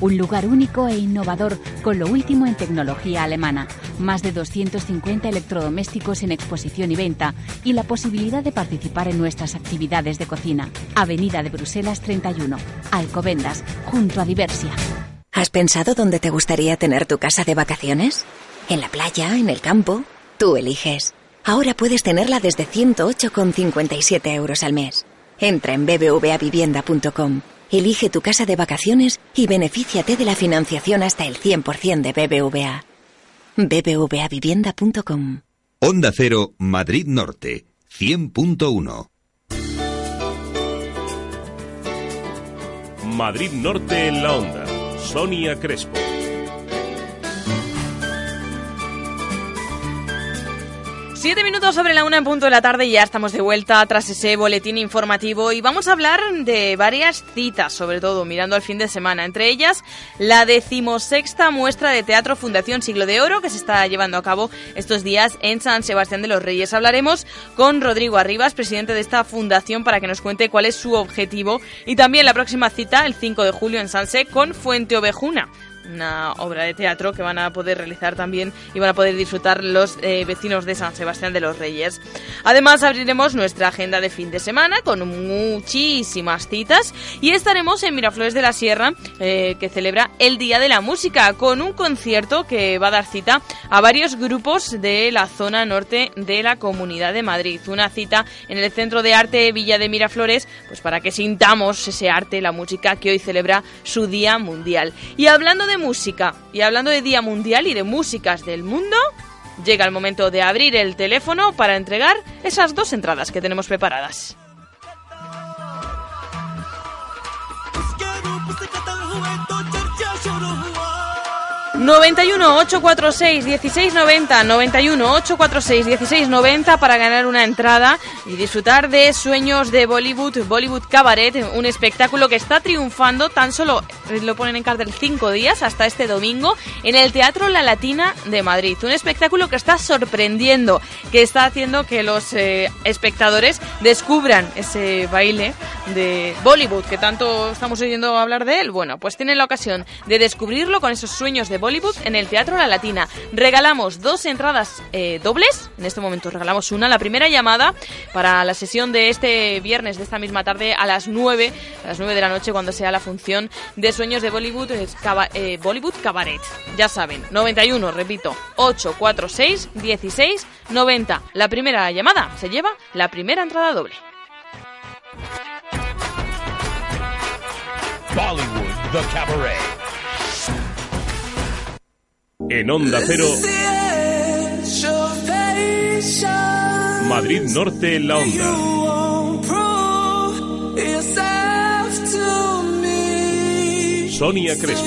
un lugar único e innovador con lo último en tecnología alemana, más de 250 electrodomésticos en exposición y venta y la posibilidad de participar en nuestras actividades de cocina. Avenida de Bruselas 31, Alcobendas, junto a Diversia. ¿Has pensado dónde te gustaría tener tu casa de vacaciones? ¿En la playa? ¿En el campo? Tú eliges. Ahora puedes tenerla desde 108,57 euros al mes. Entra en bbvavivienda.com, elige tu casa de vacaciones y benefíciate de la financiación hasta el 100% de BBVA. bbvavivienda.com. Onda Cero, Madrid Norte, 100.1. Madrid Norte en la Onda. Sonia Crespo. Siete minutos sobre la una en punto de la tarde y ya estamos de vuelta tras ese boletín informativo y vamos a hablar de varias citas, sobre todo mirando al fin de semana. Entre ellas, la decimosexta muestra de teatro Fundación Siglo de Oro que se está llevando a cabo estos días en San Sebastián de los Reyes. Hablaremos con Rodrigo Arribas, presidente de esta fundación, para que nos cuente cuál es su objetivo y también la próxima cita, el 5 de julio en Sanse, con Fuente Ovejuna una obra de teatro que van a poder realizar también y van a poder disfrutar los eh, vecinos de San Sebastián de los Reyes. Además abriremos nuestra agenda de fin de semana con muchísimas citas y estaremos en Miraflores de la Sierra eh, que celebra el Día de la Música con un concierto que va a dar cita a varios grupos de la zona norte de la Comunidad de Madrid. Una cita en el Centro de Arte Villa de Miraflores pues para que sintamos ese arte, la música que hoy celebra su Día Mundial. Y hablando de música y hablando de Día Mundial y de músicas del mundo, llega el momento de abrir el teléfono para entregar esas dos entradas que tenemos preparadas. 91 846 1690 91 846 1690 para ganar una entrada y disfrutar de Sueños de Bollywood, Bollywood Cabaret, un espectáculo que está triunfando tan solo lo ponen en cartel cinco días hasta este domingo en el Teatro La Latina de Madrid. Un espectáculo que está sorprendiendo, que está haciendo que los eh, espectadores descubran ese baile de Bollywood que tanto estamos oyendo hablar de él. Bueno, pues tienen la ocasión de descubrirlo con esos sueños de Bollywood en el Teatro La Latina. Regalamos dos entradas eh, dobles. En este momento regalamos una. La primera llamada para la sesión de este viernes, de esta misma tarde, a las 9, a las 9 de la noche, cuando sea la función de Sueños de Bollywood, eh, Bollywood Cabaret. Ya saben, 91, repito, 846 16 90. La primera llamada se lleva la primera entrada doble. Bollywood The Cabaret. En Onda Cero. Madrid Norte en la Onda. Sonia Crespo.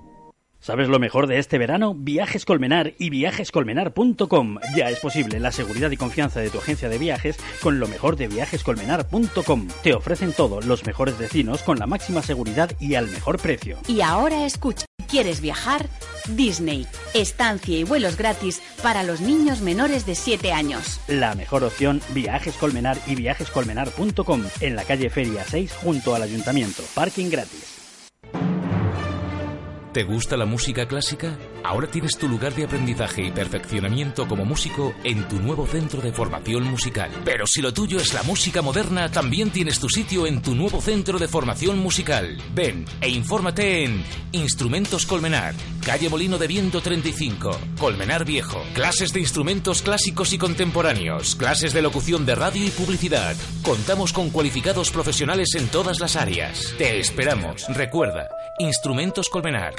¿Sabes lo mejor de este verano? Viajes Colmenar y viajescolmenar.com. Ya es posible la seguridad y confianza de tu agencia de viajes con lo mejor de viajescolmenar.com. Te ofrecen todo, los mejores destinos con la máxima seguridad y al mejor precio. Y ahora escucha, ¿quieres viajar? Disney, estancia y vuelos gratis para los niños menores de 7 años. La mejor opción, Viajes Colmenar y viajescolmenar.com en la calle Feria 6 junto al ayuntamiento. Parking gratis. ¿Te gusta la música clásica? Ahora tienes tu lugar de aprendizaje y perfeccionamiento como músico en tu nuevo centro de formación musical. Pero si lo tuyo es la música moderna, también tienes tu sitio en tu nuevo centro de formación musical. Ven e infórmate en Instrumentos Colmenar, calle Molino de Viento 35, Colmenar Viejo. Clases de instrumentos clásicos y contemporáneos, clases de locución de radio y publicidad. Contamos con cualificados profesionales en todas las áreas. Te esperamos. Recuerda, Instrumentos Colmenar,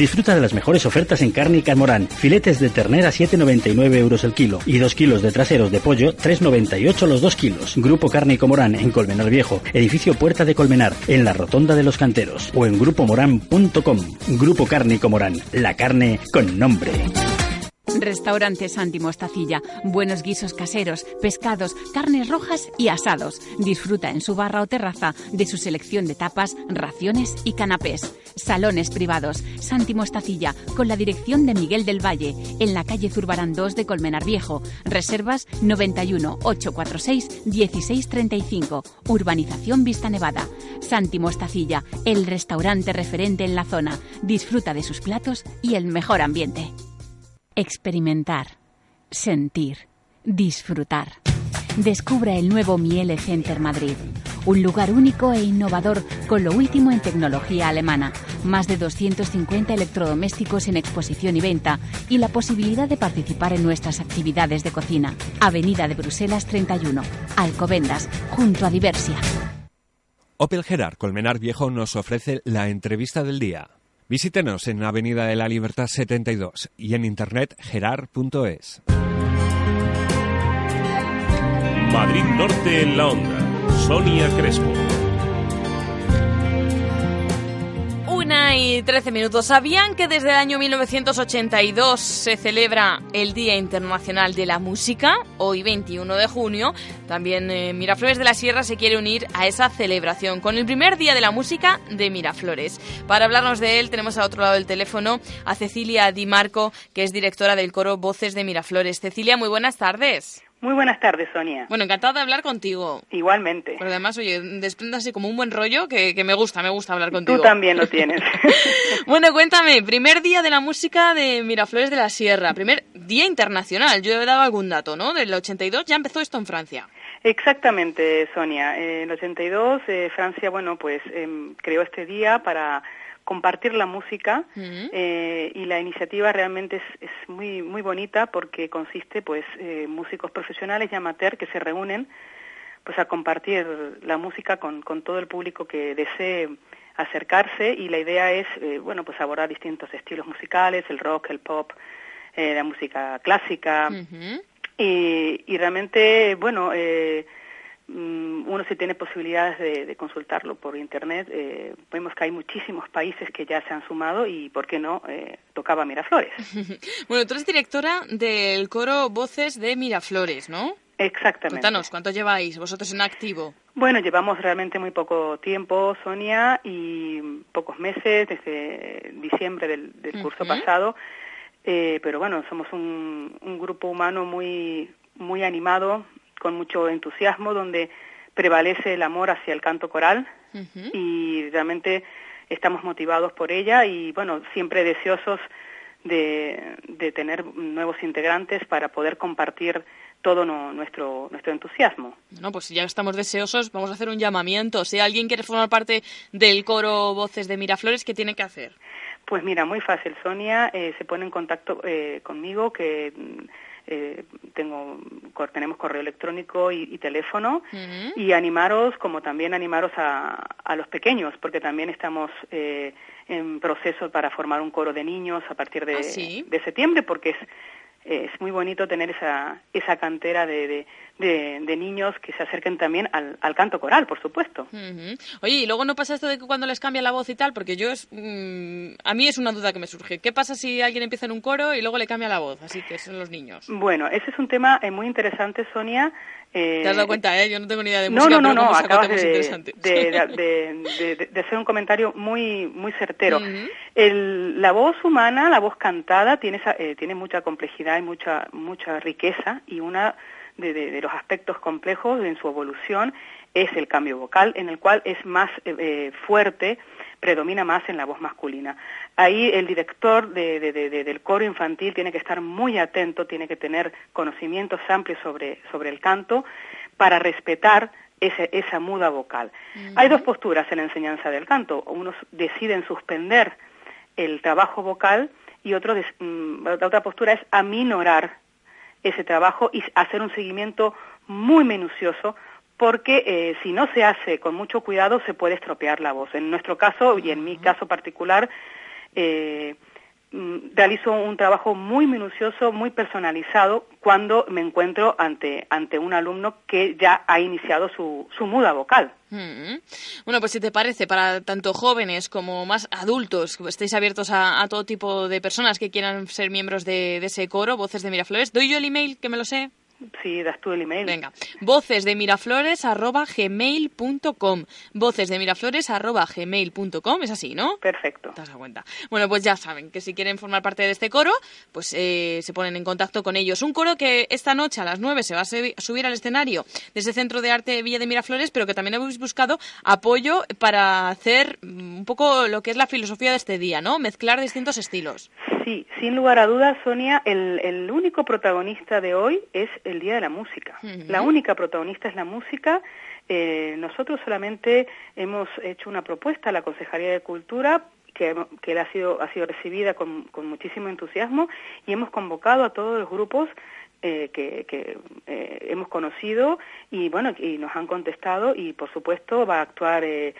Disfruta de las mejores ofertas en carne y carmorán. Filetes de ternera 7,99 euros el kilo y 2 kilos de traseros de pollo 3,98 los 2 kilos. Grupo Carne y Comorán en Colmenar Viejo, edificio Puerta de Colmenar, en la Rotonda de los Canteros o en grupomorán.com. Grupo Carne y Comorán, la carne con nombre. Restaurante Santi Mostacilla. Buenos guisos caseros, pescados, carnes rojas y asados. Disfruta en su barra o terraza de su selección de tapas, raciones y canapés. Salones privados. Santi Mostacilla, con la dirección de Miguel del Valle, en la calle Zurbarán 2 de Colmenar Viejo. Reservas 91 846 1635. Urbanización Vista Nevada. Santi Mostacilla, el restaurante referente en la zona. Disfruta de sus platos y el mejor ambiente. Experimentar, sentir, disfrutar. Descubra el nuevo Miele Center Madrid, un lugar único e innovador con lo último en tecnología alemana, más de 250 electrodomésticos en exposición y venta y la posibilidad de participar en nuestras actividades de cocina. Avenida de Bruselas 31, Alcobendas, junto a Diversia. Opel Gerard Colmenar Viejo nos ofrece la entrevista del día. Visítenos en Avenida de la Libertad 72 y en internet gerard.es. Madrid Norte en la onda. Sonia Crespo. Y trece minutos. ¿Sabían que desde el año 1982 se celebra el Día Internacional de la Música? Hoy, 21 de junio, también eh, Miraflores de la Sierra se quiere unir a esa celebración con el primer Día de la Música de Miraflores. Para hablarnos de él, tenemos a otro lado del teléfono a Cecilia Di Marco, que es directora del coro Voces de Miraflores. Cecilia, muy buenas tardes. Muy buenas tardes, Sonia. Bueno, encantada de hablar contigo. Igualmente. Pero además, oye, desprende así como un buen rollo que, que me gusta, me gusta hablar contigo. Tú también lo tienes. bueno, cuéntame, primer día de la música de Miraflores de la Sierra, primer día internacional. Yo he dado algún dato, ¿no? Del 82 ya empezó esto en Francia. Exactamente, Sonia. En el 82 eh, Francia, bueno, pues eh, creó este día para compartir la música eh, y la iniciativa realmente es, es, muy muy bonita porque consiste pues eh, músicos profesionales y amateur que se reúnen pues a compartir la música con, con todo el público que desee acercarse y la idea es eh, bueno pues abordar distintos estilos musicales el rock el pop eh, la música clásica uh -huh. y, y realmente bueno eh, uno si tiene posibilidades de, de consultarlo por internet, eh, vemos que hay muchísimos países que ya se han sumado y, ¿por qué no?, eh, tocaba Miraflores. bueno, tú eres directora del coro Voces de Miraflores, ¿no? Exactamente. Cuéntanos, ¿cuánto lleváis vosotros en activo? Bueno, llevamos realmente muy poco tiempo, Sonia, y pocos meses, desde diciembre del, del curso uh -huh. pasado, eh, pero bueno, somos un, un grupo humano muy, muy animado, con mucho entusiasmo, donde prevalece el amor hacia el canto coral uh -huh. y realmente estamos motivados por ella y bueno, siempre deseosos de, de tener nuevos integrantes para poder compartir todo no, nuestro nuestro entusiasmo. No, pues ya estamos deseosos, vamos a hacer un llamamiento. Si alguien quiere formar parte del coro Voces de Miraflores, ¿qué tiene que hacer? Pues mira, muy fácil, Sonia, eh, se pone en contacto eh, conmigo que eh, tengo tenemos correo electrónico y, y teléfono uh -huh. y animaros como también animaros a, a los pequeños porque también estamos eh, en proceso para formar un coro de niños a partir de, ¿Ah, sí? de septiembre porque es es muy bonito tener esa, esa cantera de, de, de, de niños que se acerquen también al, al canto coral, por supuesto. Uh -huh. Oye, y luego no pasa esto de que cuando les cambia la voz y tal, porque yo es, mmm, a mí es una duda que me surge. ¿Qué pasa si alguien empieza en un coro y luego le cambia la voz? Así que son los niños. Bueno, ese es un tema eh, muy interesante, Sonia. Eh, Te has dado cuenta, ¿eh? Yo no tengo ni idea de música, no, no, pero no, acabas de, de, de, de, hacer un comentario muy muy certero. Uh -huh. El, la voz humana, la voz cantada, tiene, eh, tiene mucha complejidad y mucha, mucha riqueza y una de, los aspectos complejos en su evolución es el cambio vocal, en el cual es más eh, fuerte, predomina más en la voz masculina. Ahí el director de, del coro infantil tiene que estar muy atento, tiene que tener conocimientos amplios sobre, sobre el canto para respetar ese, esa muda vocal. Uh -huh. Hay dos posturas en la enseñanza del canto. Unos deciden suspender el trabajo vocal y otro, mm, la otra postura es aminorar ese trabajo y hacer un seguimiento muy minucioso porque eh, si no se hace con mucho cuidado se puede estropear la voz. En nuestro caso y en mi caso particular, eh, realizo un trabajo muy minucioso, muy personalizado cuando me encuentro ante, ante un alumno que ya ha iniciado su, su muda vocal. Mm. Bueno, pues si te parece, para tanto jóvenes como más adultos, estéis abiertos a, a todo tipo de personas que quieran ser miembros de, de ese coro, Voces de Miraflores, ¿doy yo el email que me lo sé? Sí, das tú el email. Venga, voces de miraflores arroba gmail.com. Voces de miraflores arroba gmail.com, es así, ¿no? Perfecto. Te das cuenta. Bueno, pues ya saben que si quieren formar parte de este coro, pues eh, se ponen en contacto con ellos. Un coro que esta noche a las 9 se va a subir al escenario de ese Centro de Arte Villa de Miraflores, pero que también habéis buscado apoyo para hacer mm, un poco lo que es la filosofía de este día, ¿no? Mezclar distintos estilos. Sí, sin lugar a dudas, Sonia, el, el único protagonista de hoy es el Día de la Música. Uh -huh. La única protagonista es la música. Eh, nosotros solamente hemos hecho una propuesta a la Consejería de Cultura que, que ha, sido, ha sido recibida con, con muchísimo entusiasmo y hemos convocado a todos los grupos eh, que, que eh, hemos conocido y bueno y nos han contestado y por supuesto va a actuar eh,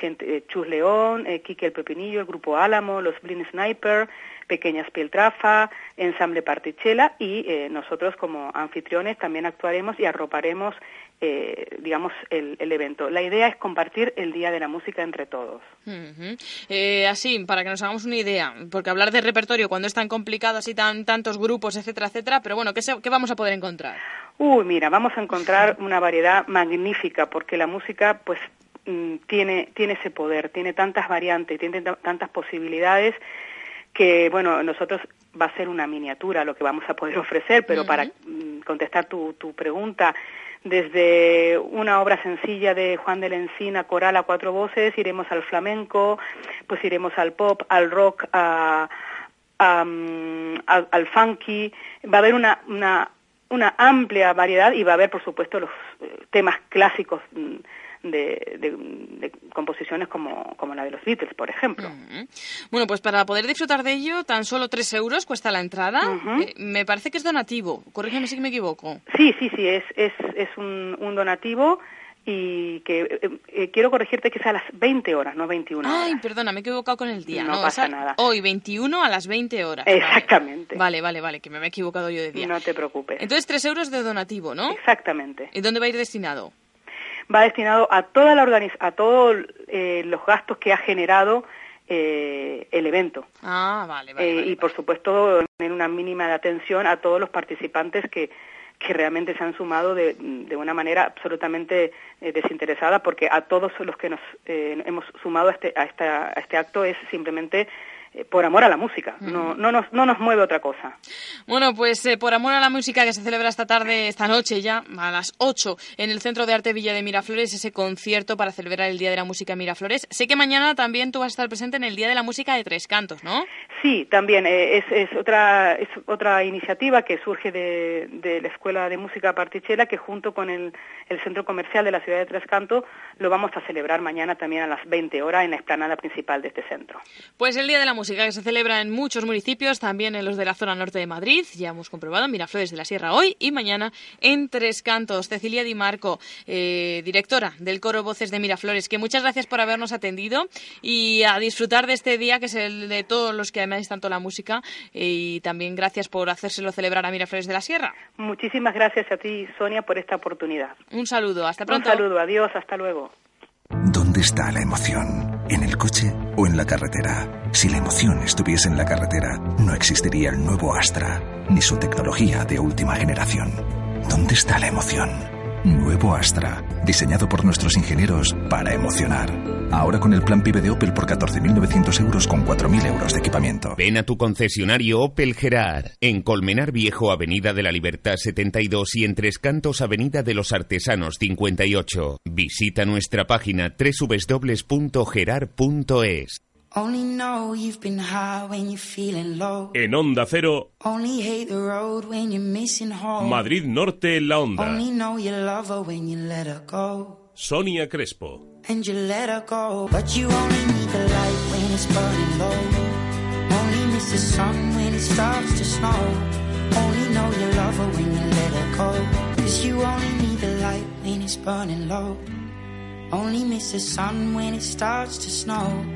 gente, Chus León, Quique el Pepinillo, el Grupo Álamo, los Blin Sniper, Pequeñas Piltrafa, Ensamble Partichela y eh, nosotros como anfitriones también actuaremos y arroparemos, eh, digamos, el, el, evento. La idea es compartir el Día de la Música entre todos. Uh -huh. eh, así, para que nos hagamos una idea, porque hablar de repertorio cuando es tan complicado, así tan tantos grupos, etcétera, etcétera, pero bueno, ¿qué, se, qué vamos a poder encontrar? Uy, mira, vamos a encontrar una variedad magnífica, porque la música, pues, mm, tiene, tiene ese poder, tiene tantas variantes, tiene tantas posibilidades que, bueno, nosotros va a ser una miniatura lo que vamos a poder ofrecer, pero para mm, contestar tu, tu pregunta, desde una obra sencilla de Juan de la Encina, coral a cuatro voces, iremos al flamenco, pues iremos al pop, al rock, a, mm, al, funky, va a haber una, una, una amplia variedad y va a haber, por supuesto, los eh, temas clásicos de, composiciones como, como, la de los Beatles, por ejemplo. Bueno, pues para poder disfrutar de ello, tan solo tres euros cuesta la entrada. Eh, me parece que es donativo. Corrígeme si me equivoco. Sí, sí, sí, es, es, es un, un donativo y que eh, eh, quiero corregirte que es a las 20 horas, no 21 horas. Ay, perdona, me he equivocado con el día. No, pasa nada. Hoy 21 a las 20 horas. Exactamente. Vale, vale, vale, que me he equivocado yo de día. No te preocupes. Entonces, 3 euros de donativo, ¿no? Exactamente. ¿Y dónde va a ir destinado? Va destinado a toda la a todos eh, los gastos que ha generado el evento. Ah, vale, vale, Y por supuesto, en una mínima de atención a todos los participantes que que realmente se han sumado de, de una manera absolutamente eh, desinteresada, porque a todos los que nos eh, hemos sumado a este, a, esta, a este acto es simplemente eh, por amor a la música, no, no, nos, no nos mueve otra cosa. Bueno, pues eh, por amor a la música que se celebra esta tarde, esta noche ya, a las 8, en el Centro de Arte Villa de Miraflores, ese concierto para celebrar el Día de la Música en Miraflores. Sé que mañana también tú vas a estar presente en el Día de la Música de Tres Cantos, ¿no? Sí, también eh, es, es, otra, es otra iniciativa que surge de, de la Escuela de Música Partichela, que junto con el, el Centro Comercial de la Ciudad de Tres Cantos lo vamos a celebrar mañana también a las 20 horas en la explanada principal de este centro. Pues el Día de la Música que se celebra en muchos municipios, también en los de la zona norte de Madrid. Ya hemos comprobado Miraflores de la Sierra hoy y mañana en Tres Cantos. Cecilia Di Marco, eh, directora del Coro Voces de Miraflores, que muchas gracias por habernos atendido y a disfrutar de este día que es el de todos los que amáis tanto la música y también gracias por hacérselo celebrar a Miraflores de la Sierra. Muchísimas gracias a ti, Sonia, por esta oportunidad. Un saludo, hasta pronto. Un saludo, adiós, hasta luego. ¿Dónde está la emoción? ¿En el coche o en la carretera? Si la emoción estuviese en la carretera, no existiría el nuevo Astra, ni su tecnología de última generación. ¿Dónde está la emoción? Nuevo Astra, diseñado por nuestros ingenieros para emocionar. Ahora con el plan PIB de Opel por 14.900 euros con 4.000 euros de equipamiento. Ven a tu concesionario Opel Gerard, en Colmenar Viejo, Avenida de la Libertad 72 y en Tres Cantos, Avenida de los Artesanos 58. Visita nuestra página www.gerard.es. En Onda Cero. Madrid Norte en la Onda. Sonia Crespo. And you let her go. But you only need the light when it's burning low. Only miss the sun when it starts to snow.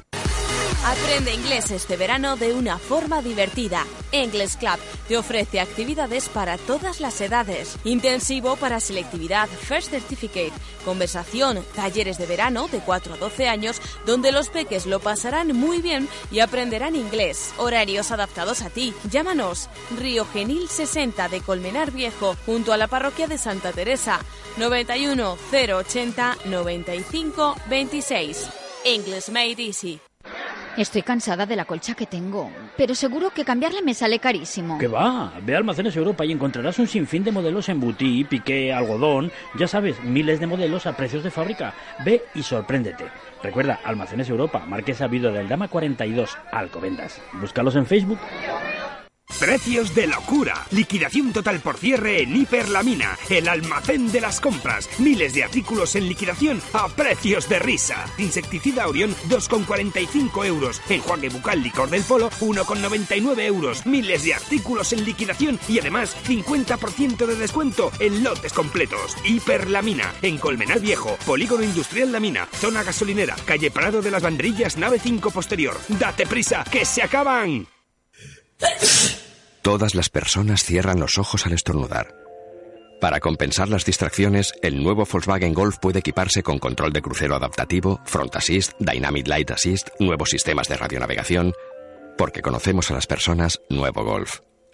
Aprende inglés este verano de una forma divertida. English Club te ofrece actividades para todas las edades. Intensivo para selectividad, First Certificate, conversación, talleres de verano de 4 a 12 años donde los peques lo pasarán muy bien y aprenderán inglés. Horarios adaptados a ti. Llámanos Río Genil 60 de Colmenar Viejo junto a la parroquia de Santa Teresa 91 080 95 26. English Made Easy. Estoy cansada de la colcha que tengo, pero seguro que cambiarla me sale carísimo. ¿Qué va? Ve a Almacenes Europa y encontrarás un sinfín de modelos en butí, piqué, algodón, ya sabes, miles de modelos a precios de fábrica. Ve y sorpréndete. Recuerda, Almacenes Europa, Marquesa Viuda del Dama 42, Alcobendas. Búscalos en Facebook. Precios de locura. Liquidación total por cierre en Hiperlamina, el almacén de las compras. Miles de artículos en liquidación a precios de risa. Insecticida Orión 2,45 euros. Enjuague bucal licor del polo 1,99 euros. Miles de artículos en liquidación y además 50% de descuento en lotes completos. Hiperlamina, en Colmenar Viejo, Polígono Industrial La Mina, zona gasolinera, calle Prado de las Banderillas, nave 5 posterior. Date prisa, que se acaban. Todas las personas cierran los ojos al estornudar. Para compensar las distracciones, el nuevo Volkswagen Golf puede equiparse con control de crucero adaptativo, Front Assist, Dynamic Light Assist, nuevos sistemas de radionavegación. Porque conocemos a las personas, nuevo Golf.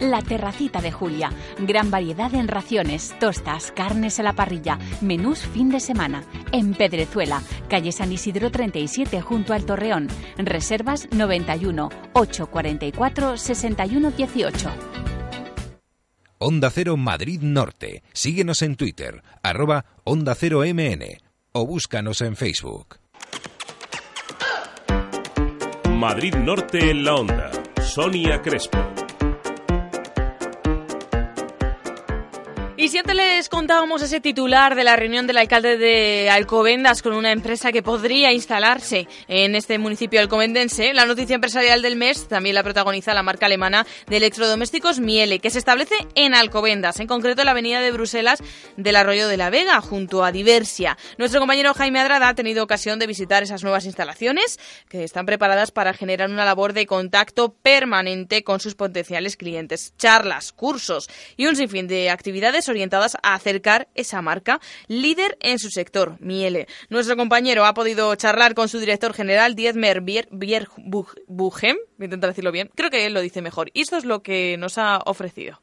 La Terracita de Julia. Gran variedad en raciones, tostas, carnes a la parrilla, menús fin de semana. En Pedrezuela, calle San Isidro 37 junto al Torreón. Reservas 91 844 61 18. Onda Cero Madrid Norte. Síguenos en Twitter, arroba Onda Cero MN o búscanos en Facebook. Madrid Norte en la Onda. Sonia Crespo. Y si antes les contábamos ese titular de la reunión del alcalde de Alcobendas con una empresa que podría instalarse en este municipio alcobendense, la noticia empresarial del mes también la protagoniza la marca alemana de electrodomésticos Miele, que se establece en Alcobendas, en concreto en la avenida de Bruselas del Arroyo de la Vega, junto a Diversia. Nuestro compañero Jaime Adrada ha tenido ocasión de visitar esas nuevas instalaciones que están preparadas para generar una labor de contacto permanente con sus potenciales clientes, charlas, cursos y un sinfín de actividades orientadas a acercar esa marca líder en su sector, Miele. Nuestro compañero ha podido charlar con su director general, Dietmer Bierbuchem, voy a intentar decirlo bien, creo que él lo dice mejor, y esto es lo que nos ha ofrecido.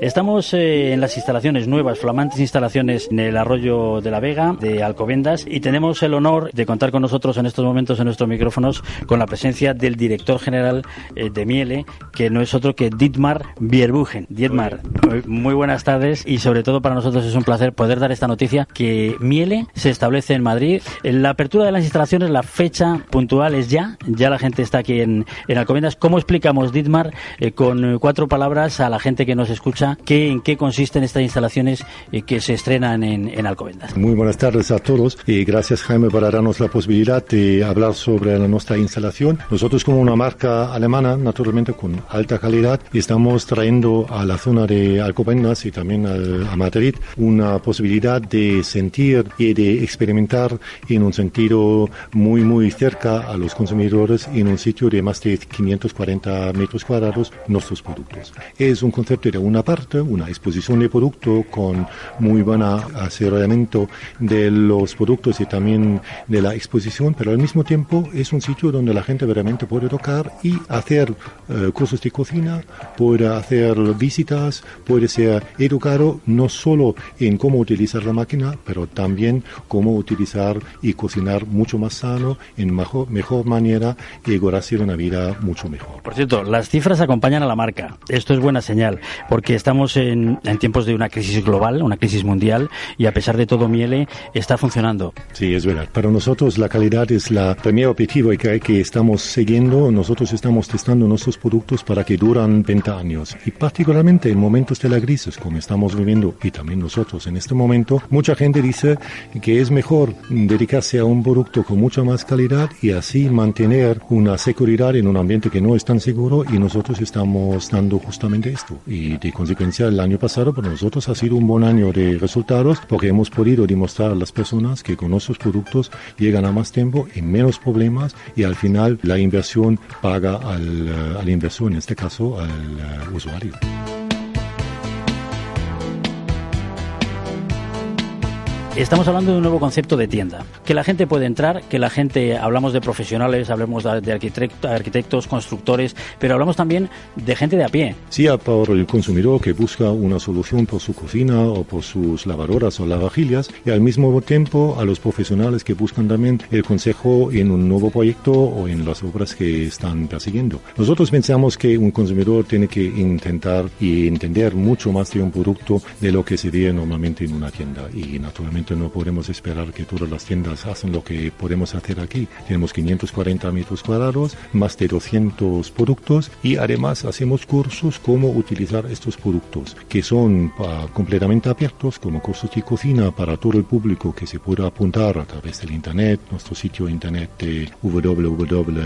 Estamos eh, en las instalaciones nuevas, flamantes instalaciones en el arroyo de la Vega, de Alcobendas, y tenemos el honor de contar con nosotros en estos momentos en nuestros micrófonos con la presencia del director general eh, de Miele, que no es otro que Dietmar Bierbugen. Dietmar, muy buenas tardes y sobre todo para nosotros es un placer poder dar esta noticia que Miele se establece en Madrid. En la apertura de las instalaciones, la fecha puntual es ya, ya la gente está aquí en, en Alcobendas. ¿Cómo explicamos, Dietmar, eh, con cuatro palabras a la gente que nos escucha? ¿en qué consisten estas instalaciones eh, que se estrenan en, en, Alcobendas? Muy buenas tardes a todos y gracias Jaime por darnos la posibilidad de hablar sobre nuestra instalación. Nosotros como una marca alemana, naturalmente con alta calidad, estamos trayendo a la zona de Alcobendas y también a, Madrid una posibilidad de sentir y de experimentar en un sentido muy muy cerca a los consumidores en un sitio de más de 540 metros cuadrados nuestros productos. Es un concepto de una parte una exposición de producto con muy buen asesoramiento de los productos y también de la exposición, pero al mismo tiempo es un sitio donde la gente realmente puede tocar y hacer eh, cursos de cocina, puede hacer visitas, puede ser educado no solo en cómo utilizar la máquina, pero también cómo utilizar y cocinar mucho más sano, en mejor, mejor manera y lograr una vida mucho mejor. Por cierto, las cifras acompañan a la marca. Esto es buena señal, porque estamos en, tiempos de una crisis global, una crisis mundial, y a pesar de todo, Miele está funcionando. Sí, es verdad. Para nosotros la calidad es la primer objetivo que, que estamos siguiendo. Nosotros estamos testando nuestros productos para que duran 20 años. Y particularmente en momentos de la crisis, como estamos viviendo, y también nosotros en este momento, mucha gente dice que es mejor dedicarse a un producto con mucha más calidad y así mantener una seguridad en un ambiente que no es tan seguro y nosotros estamos dando justamente esto. Y de el año pasado para nosotros ha sido un buen año de resultados porque hemos podido demostrar a las personas que con nuestros productos llegan a más tiempo y menos problemas y al final la inversión paga al, a la inversión, en este caso al uh, usuario. Estamos hablando de un nuevo concepto de tienda. Que la gente puede entrar, que la gente, hablamos de profesionales, hablamos de arquitectos, constructores, pero hablamos también de gente de a pie. Sí, para el consumidor que busca una solución por su cocina o por sus lavadoras o lavavajillas y al mismo tiempo a los profesionales que buscan también el consejo en un nuevo proyecto o en las obras que están persiguiendo. Nosotros pensamos que un consumidor tiene que intentar y entender mucho más de un producto de lo que se ve normalmente en una tienda y naturalmente no podemos esperar que todas las tiendas hacen lo que podemos hacer aquí. Tenemos 540 metros cuadrados, más de 200 productos y además hacemos cursos cómo utilizar estos productos que son ah, completamente abiertos como cursos de cocina para todo el público que se pueda apuntar a través del internet, nuestro sitio internet de www.mile.es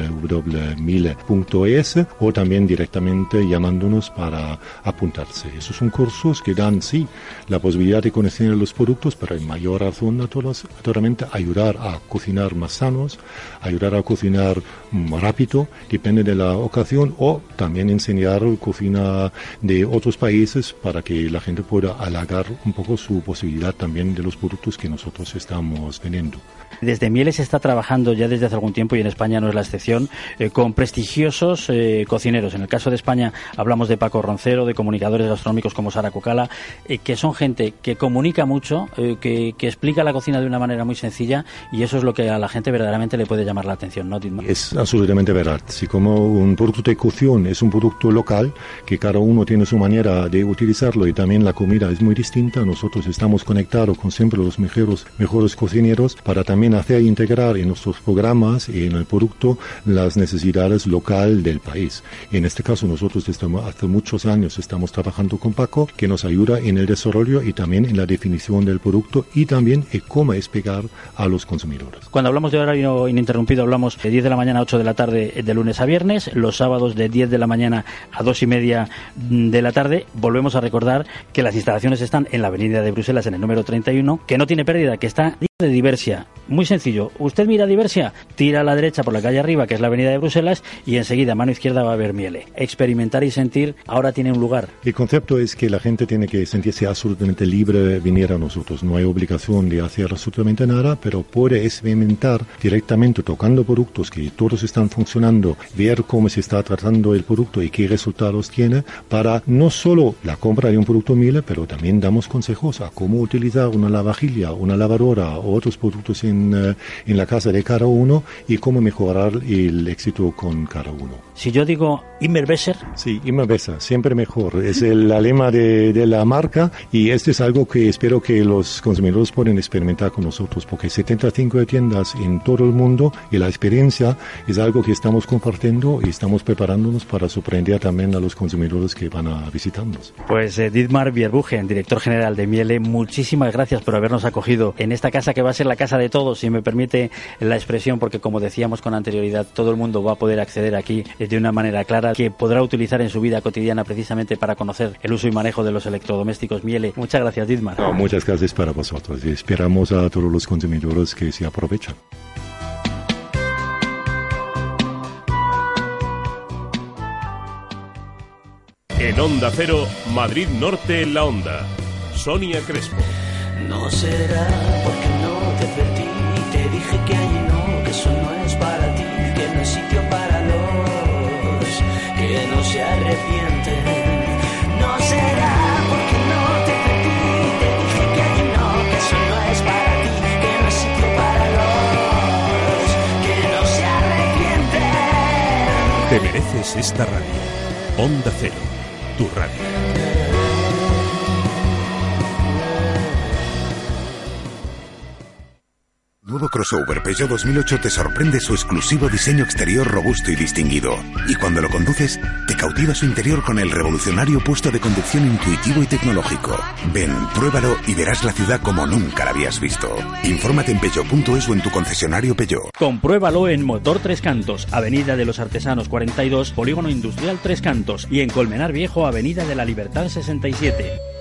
o también directamente llamándonos para apuntarse. Esos son cursos que dan sí la posibilidad de conocer los productos, pero en mayor razón naturalmente ayudar a cocinar más sanos, ayudar a cocinar más rápido, depende de la ocasión, o también enseñar cocina de otros países para que la gente pueda halagar un poco su posibilidad también de los productos que nosotros estamos vendiendo. Desde Mieles se está trabajando ya desde hace algún tiempo y en España no es la excepción eh, con prestigiosos eh, cocineros. En el caso de España hablamos de Paco Roncero, de comunicadores gastronómicos como Sara Cocala, eh, que son gente que comunica mucho, que, que, explica la cocina de una manera muy sencilla y eso es lo que a la gente verdaderamente le puede llamar la atención, ¿no, Es absolutamente verdad. Si como un producto de cocción es un producto local, que cada uno tiene su manera de utilizarlo y también la comida es muy distinta, nosotros estamos conectados con siempre los mejores, mejores cocineros para también hacer integrar en nuestros programas y en el producto las necesidades local del país. En este caso nosotros desde hace muchos años estamos trabajando con Paco, que nos ayuda en el desarrollo y también en la definición del producto y también en cómo explicar a los consumidores. Cuando hablamos de horario ininterrumpido hablamos de 10 de la mañana a 8 de la tarde de lunes a viernes, los sábados de 10 de la mañana a 2 y media de la tarde. Volvemos a recordar que las instalaciones están en la avenida de Bruselas en el número 31, que no tiene pérdida, que está de Diversia. Muy sencillo. Usted mira Diversia, tira a la derecha por la calle arriba, que es la avenida de Bruselas, y enseguida mano izquierda va a haber Miele. Experimentar y sentir ahora tiene un lugar. El concepto es que la gente tiene que sentirse absolutamente libre de venir a nosotros. No hay obligación de hacer absolutamente nada, pero puede experimentar directamente tocando productos que todos están funcionando, ver cómo se está tratando el producto y qué resultados tiene para no solo la compra de un producto Miele, pero también damos consejos a cómo utilizar una lavavajilla, una lavadora o otros productos en, eh, en la casa de cada uno y cómo mejorar el éxito con cada uno. Si yo digo immer besser. Sí, immer besser, siempre mejor. Es el lema de, de, la marca y esto es algo que espero que los consumidores puedan experimentar con nosotros porque 75 tiendas en todo el mundo y la experiencia es algo que estamos compartiendo y estamos preparándonos para sorprender también a los consumidores que van a visitarnos. Pues eh, Dietmar Bierbuchen, director general de Miele, muchísimas gracias por habernos acogido en esta casa que va a ser la casa de todos, si me permite la expresión, porque como decíamos con anterioridad, todo el mundo va a poder acceder aquí de una manera clara que podrá utilizar en su vida cotidiana precisamente para conocer el uso y manejo de los electrodomésticos Miele. Muchas gracias, Didmar. muchas gracias para vosotros y esperamos a todos los consumidores que se aprovechan. En Onda Cero, Madrid Norte en la Onda. Sonia Crespo. No será mereces esta radio. Onda Cero, tu radio. Nuevo crossover Peugeot 2008 te sorprende su exclusivo diseño exterior robusto y distinguido. Y cuando lo conduces, te cautiva su interior con el revolucionario puesto de conducción intuitivo y tecnológico. Ven, pruébalo y verás la ciudad como nunca la habías visto. Infórmate en Peugeot.es o en tu concesionario Peugeot. Compruébalo en Motor Tres Cantos, Avenida de los Artesanos 42, Polígono Industrial Tres Cantos y en Colmenar Viejo, Avenida de la Libertad 67.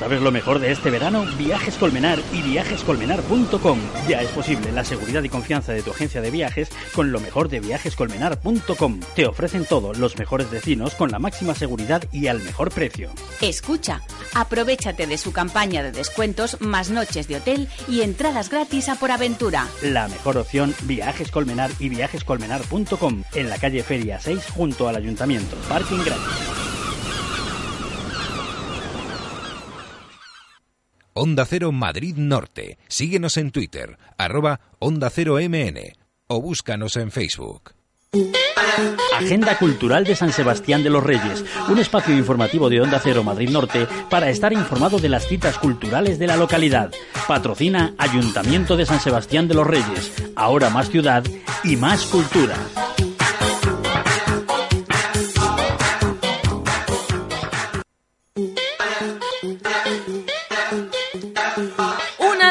¿Sabes lo mejor de este verano? Viajes Colmenar y viajescolmenar.com. Ya es posible la seguridad y confianza de tu agencia de viajes con lo mejor de viajescolmenar.com. Te ofrecen todo, los mejores vecinos con la máxima seguridad y al mejor precio. Escucha, aprovechate de su campaña de descuentos más noches de hotel y entradas gratis a por aventura. La mejor opción, Viajes Colmenar y viajescolmenar.com. En la calle Feria 6 junto al ayuntamiento. Parking gratis. Onda Cero Madrid Norte. Síguenos en Twitter, arroba Onda Cero MN o búscanos en Facebook. Agenda Cultural de San Sebastián de los Reyes, un espacio informativo de Onda Cero Madrid Norte para estar informado de las citas culturales de la localidad. Patrocina Ayuntamiento de San Sebastián de los Reyes, ahora más ciudad y más cultura.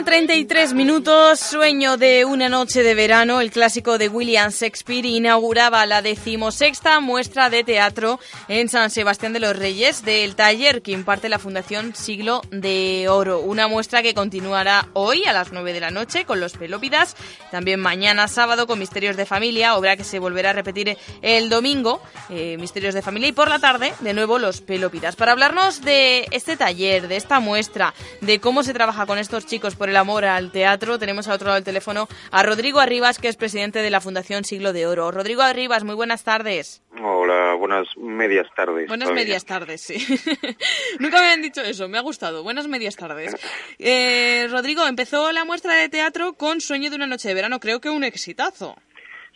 33 minutos, sueño de una noche de verano, el clásico de William Shakespeare inauguraba la decimosexta muestra de teatro en San Sebastián de los Reyes del taller que imparte la Fundación Siglo de Oro. Una muestra que continuará hoy a las 9 de la noche con los Pelópidas, también mañana sábado con Misterios de Familia, obra que se volverá a repetir el domingo, eh, Misterios de Familia, y por la tarde de nuevo los Pelópidas. Para hablarnos de este taller, de esta muestra, de cómo se trabaja con estos chicos por el amor al teatro. Tenemos al otro lado del teléfono a Rodrigo Arribas, que es presidente de la Fundación Siglo de Oro. Rodrigo Arribas, muy buenas tardes. Hola, buenas medias tardes. Buenas medias tardes, sí. Nunca me han dicho eso, me ha gustado. Buenas medias tardes. Eh, Rodrigo, empezó la muestra de teatro con Sueño de una noche de verano, creo que un exitazo.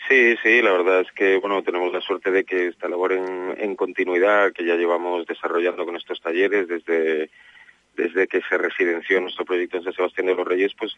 Sí, sí, la verdad es que bueno tenemos la suerte de que esta labor en continuidad que ya llevamos desarrollando con estos talleres desde desde que se residenció nuestro proyecto en San Sebastián de los Reyes, pues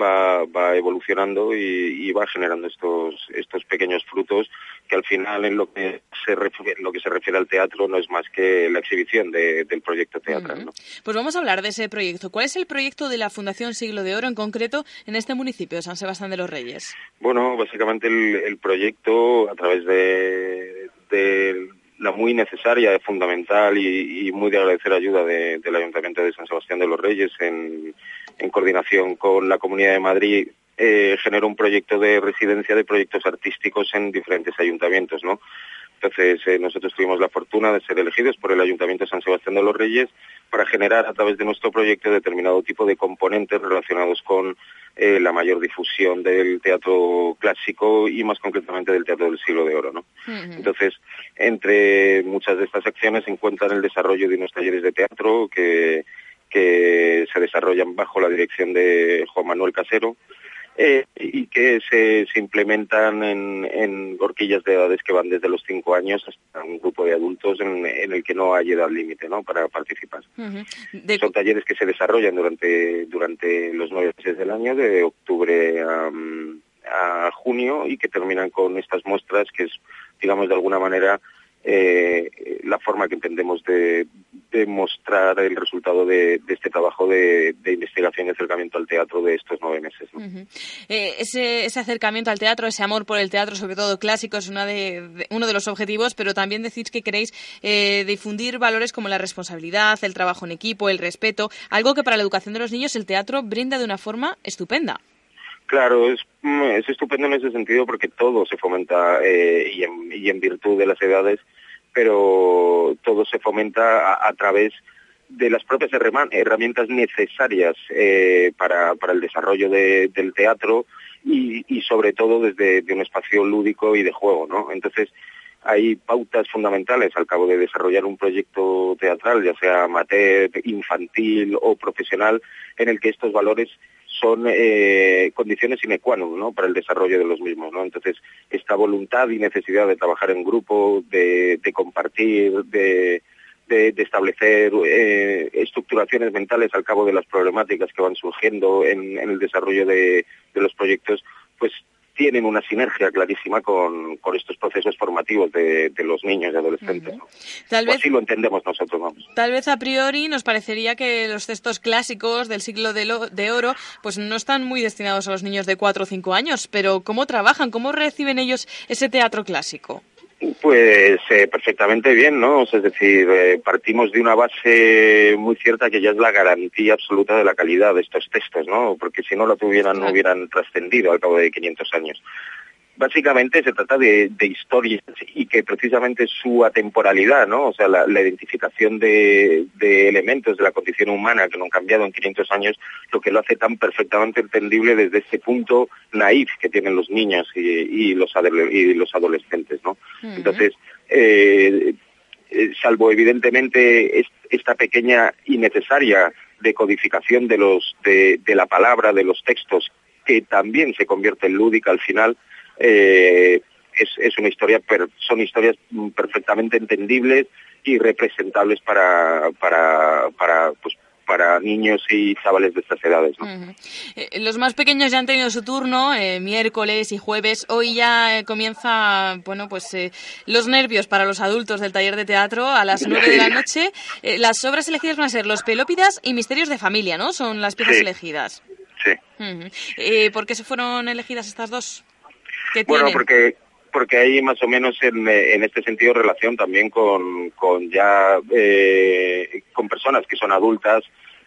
va, va evolucionando y, va generando estos, estos pequeños frutos que al final en lo que se refiere, lo que se refiere al teatro no es más que la exhibición del proyecto teatral. Pues vamos a hablar de ese proyecto. ¿Cuál es el proyecto de la Fundación Siglo de Oro en concreto en este municipio de San Sebastián de los Reyes? Bueno, básicamente el, proyecto a través de, de la muy necesaria, fundamental y, muy de agradecer ayuda del Ayuntamiento de San Sebastián de los Reyes en, coordinación con la Comunidad de Madrid eh, generó un proyecto de residencia de proyectos artísticos en diferentes ayuntamientos, ¿no? Entonces, eh, nosotros tuvimos la fortuna de ser elegidos por el Ayuntamiento de San Sebastián de los Reyes para generar a través de nuestro proyecto determinado tipo de componentes relacionados con eh, la mayor difusión del teatro clásico y más concretamente del teatro del siglo de oro. ¿no? Entonces, entre muchas de estas acciones se encuentran el desarrollo de unos talleres de teatro que, que se desarrollan bajo la dirección de Juan Manuel Casero, eh, y que se, implementan en, en, horquillas de edades que van desde los 5 años hasta un grupo de adultos en, el que no hay edad límite ¿no? para participar. Son talleres que se desarrollan durante, durante los nueve meses del año, de octubre a, a junio, y que terminan con estas muestras que es, digamos, de alguna manera eh, la forma que entendemos de, mostrar el resultado de, este trabajo de, investigación y acercamiento al teatro de estos nueve meses. Eh, ese, acercamiento al teatro, ese amor por el teatro, sobre todo clásico, es una de, uno de los objetivos, pero también decís que queréis eh, difundir valores como la responsabilidad, el trabajo en equipo, el respeto, algo que para la educación de los niños el teatro brinda de una forma estupenda. Claro, es, mm, es estupendo en ese sentido porque todo se fomenta y, en, y en virtud de las edades pero todo se fomenta a, través de las propias herramientas necesarias eh, para, el desarrollo del teatro y, sobre todo desde un espacio lúdico y de juego, ¿no? Entonces, hay pautas fundamentales al cabo de desarrollar un proyecto teatral, ya sea amateur, infantil o profesional, en el que estos valores son eh, condiciones sine qua non ¿no? para el desarrollo de los mismos. Entonces, esta voluntad y necesidad de trabajar en grupo, de, compartir, de, establecer eh, estructuraciones mentales al cabo de las problemáticas que van surgiendo en, el desarrollo de, de los proyectos, pues tienen una sinergia clarísima con, estos procesos formativos de, los niños y adolescentes. Tal vez, así lo entendemos nosotros, vamos. Tal vez a priori nos parecería que los textos clásicos del siglo de, oro pues no están muy destinados a los niños de 4 o 5 años, pero ¿cómo trabajan? ¿Cómo reciben ellos ese teatro clásico? Pues eh, perfectamente bien, ¿no? es decir, eh, partimos de una base muy cierta que ya es la garantía absoluta de la calidad de estos textos, ¿no? Porque si no lo tuvieran, no hubieran trascendido al cabo de 500 años. Básicamente se trata de, historias y que precisamente su atemporalidad, ¿no? O sea, la, identificación de, elementos de la condición humana que no han cambiado en 500 años, lo que lo hace tan perfectamente entendible desde ese punto naif que tienen los niños y, los, y los adolescentes, ¿no? Entonces, eh, eh, salvo evidentemente esta pequeña y necesaria decodificación de, los, de la palabra, de los textos, que también se convierte en lúdica al final, eh, es, es, una historia, son historias perfectamente entendibles y representables para, para, para, pues, para niños y chavales de estas edades. Eh, los más pequeños ya han tenido su turno, eh, miércoles y jueves. Hoy ya comienza, bueno, pues los nervios para los adultos del taller de teatro a las nueve de la noche. las obras elegidas van a ser Los Pelópidas y Misterios de Familia, ¿no? Son las piezas elegidas. Sí. ¿Por qué se fueron elegidas estas dos? Bueno, porque porque hay más o menos en, en este sentido relación también con, con ya eh, con personas que son adultas.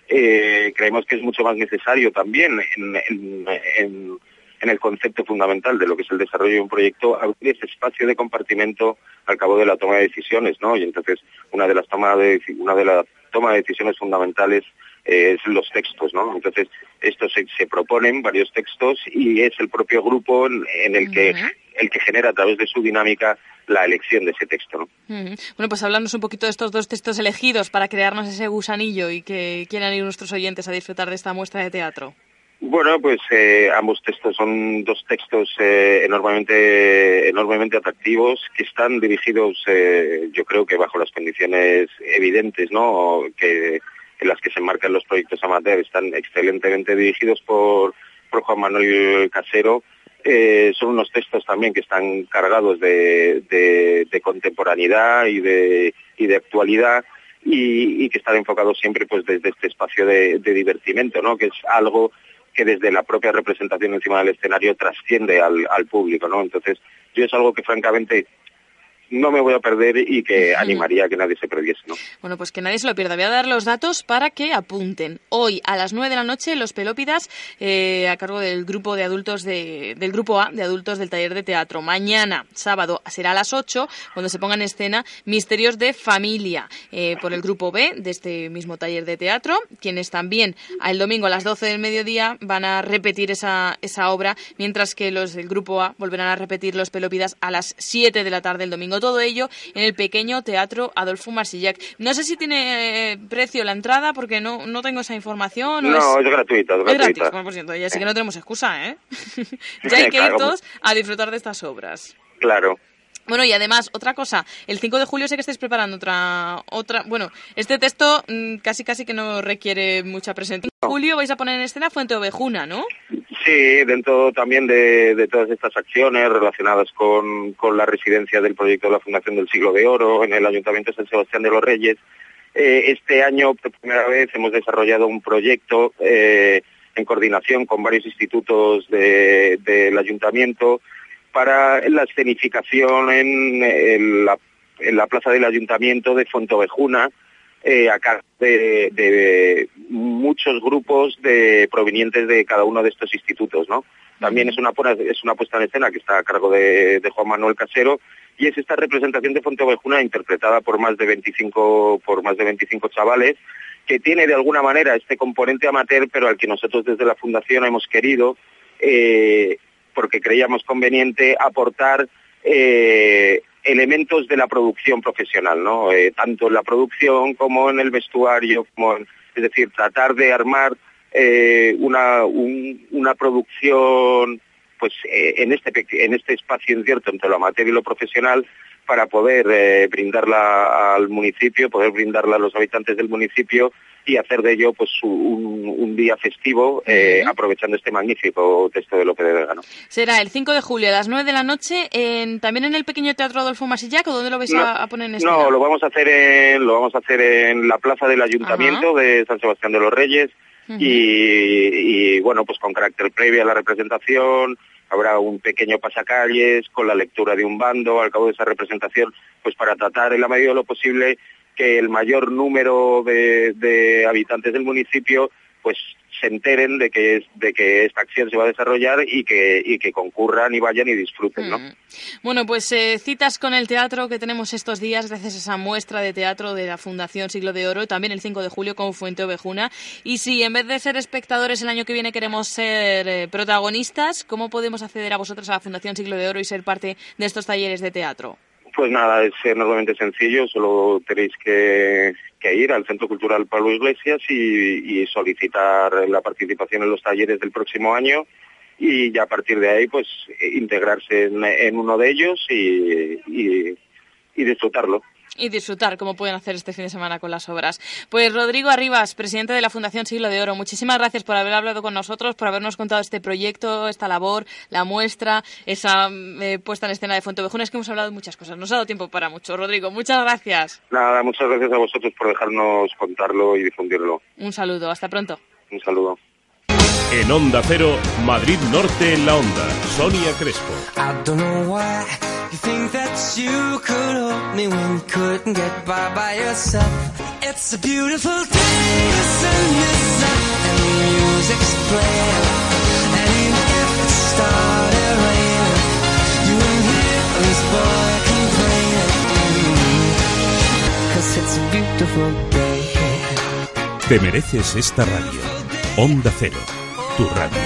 Eh, creemos que es mucho más necesario también en, en, en, el concepto fundamental de lo que es el desarrollo de un proyecto abrir ese espacio de compartimento al cabo de la toma de decisiones, ¿no? Y entonces una de las tomas de una de las toma de decisiones fundamentales es los textos, ¿no? Entonces, estos se, proponen varios textos y es el propio grupo en, el que el que genera a través de su dinámica la elección de ese texto. ¿no? Bueno, pues hablamos un poquito de estos dos textos elegidos para crearnos ese gusanillo y que quieran ir nuestros oyentes a disfrutar de esta muestra de teatro. Bueno, pues eh, ambos textos son dos textos eh, enormemente, enormemente atractivos que están dirigidos, eh, yo creo que bajo las condiciones evidentes, ¿no? Que en las que se enmarcan los proyectos amateur están excelentemente dirigidos por, por Juan Manuel Casero. Eh, son unos textos también que están cargados de, contemporaneidad y de, y de actualidad y, que están enfocados siempre pues desde este espacio de, de divertimento, ¿no? que es algo que desde la propia representación encima del escenario trasciende al, al público, ¿no? Entonces, yo es algo que francamente no me voy a perder y que animaría a que nadie se perdiese. ¿no? Bueno, pues que nadie se lo pierda. Voy a dar los datos para que apunten. Hoy a las 9 de la noche Los Pelópidas eh, a cargo del grupo de adultos de, del grupo A de adultos del taller de teatro. Mañana, sábado, será a las 8 cuando se pongan en escena Misterios de Familia eh, por el grupo B de este mismo taller de teatro, quienes también el domingo a las 12 del mediodía van a repetir esa, esa obra, mientras que los del grupo A volverán a repetir Los Pelópidas a las 7 de la tarde el domingo todo ello en el pequeño teatro Adolfo Marsillac. No sé si tiene eh, precio la entrada porque no, no tengo esa información. no, es, gratuita. Es, gratuita. Bueno, por cierto, ya sí que no tenemos excusa, ¿eh? ya hay que ir todos a disfrutar de estas obras. Claro. Bueno, y además, otra cosa, el 5 de julio sé que estáis preparando otra, otra, bueno, este texto mm, casi casi que no requiere mucha presencia. En julio vais a poner en escena Fuente Ovejuna, ¿no? Sí, dentro también de, todas estas acciones relacionadas con, la residencia del proyecto de la Fundación del Siglo de Oro en el Ayuntamiento de San Sebastián de los Reyes, eh, este año por primera vez hemos desarrollado un proyecto eh, en coordinación con varios institutos del ayuntamiento para la escenificación en, la, plaza del ayuntamiento de Fontovejuna, eh, acá de, muchos grupos de provenientes de cada uno de estos institutos, ¿no? También es una, es una puesta en escena que está a cargo de, Juan Manuel Casero y es esta representación de Fontovejuna interpretada por más de 25 por más de 25 chavales que tiene de alguna manera este componente amateur, pero al que nosotros desde la fundación hemos querido eh, porque creíamos conveniente aportar eh, elementos de la producción profesional. Eh, tanto en la producción como en el vestuario, es decir, tratar de armar eh, una, una producción pues en este en este espacio incierto entre lo amateur y lo profesional para poder brindarla al municipio, poder brindarla a los habitantes del municipio y hacer de ello pues un, día festivo eh, aprovechando este magnífico texto de López de Vega. Será el 5 de julio a las 9 de la noche en, también en el pequeño Teatro Adolfo Masillac o dónde lo vais a, poner en escena? No, lo vamos a hacer en, lo vamos a hacer en la plaza del Ayuntamiento de San Sebastián de los Reyes y, bueno, pues con carácter previo a la representación habrá un pequeño pasacalles con la lectura de un bando al cabo de esa representación, pues para tratar en la medida de lo posible que el mayor número de habitantes del municipio pues se enteren de que de que esta acción se va a desarrollar y que y que concurran y vayan y disfruten, ¿no? Mm. Bueno, pues eh, citas con el teatro que tenemos estos días gracias a esa muestra de teatro de la Fundación Siglo de Oro y también el 5 de julio con Fuente Ovejuna. Y si en vez de ser espectadores el año que viene queremos ser eh, protagonistas, ¿cómo podemos acceder a vosotros a la Fundación Siglo de Oro y ser parte de estos talleres de teatro? Pues nada, es enormemente sencillo, solo tenéis que, ir al Centro Cultural Pablo Iglesias y, solicitar la participación en los talleres del próximo año y ya a partir de ahí pues integrarse en, uno de ellos y disfrutarlo y disfrutar como pueden hacer este fin de semana con las obras. Pues Rodrigo Arribas, presidente de la Fundación Siglo de Oro, muchísimas gracias por haber hablado con nosotros, por habernos contado este proyecto, esta labor, la muestra, esa eh, puesta en escena de Fontevejuna. Es que hemos hablado de muchas cosas, nos ha dado tiempo para mucho. Rodrigo, muchas gracias. Nada, muchas gracias a vosotros por dejarnos contarlo y difundirlo. Un saludo, hasta pronto. Un saludo. En Onda Cero, Madrid Norte en la Onda, Sonia Crespo. You think that you could hold me when you couldn't get by by yourself. It's a beautiful day, listen, listen, and the music's playing. And even if it started raining, you wouldn't hear this boy complaining. Cause it's a beautiful day. Te mereces esta radio. Onda Cero, tu radio.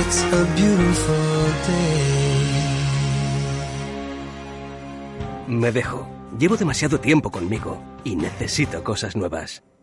It's a beautiful day. Me dejo. Llevo demasiado tiempo conmigo y necesito cosas nuevas.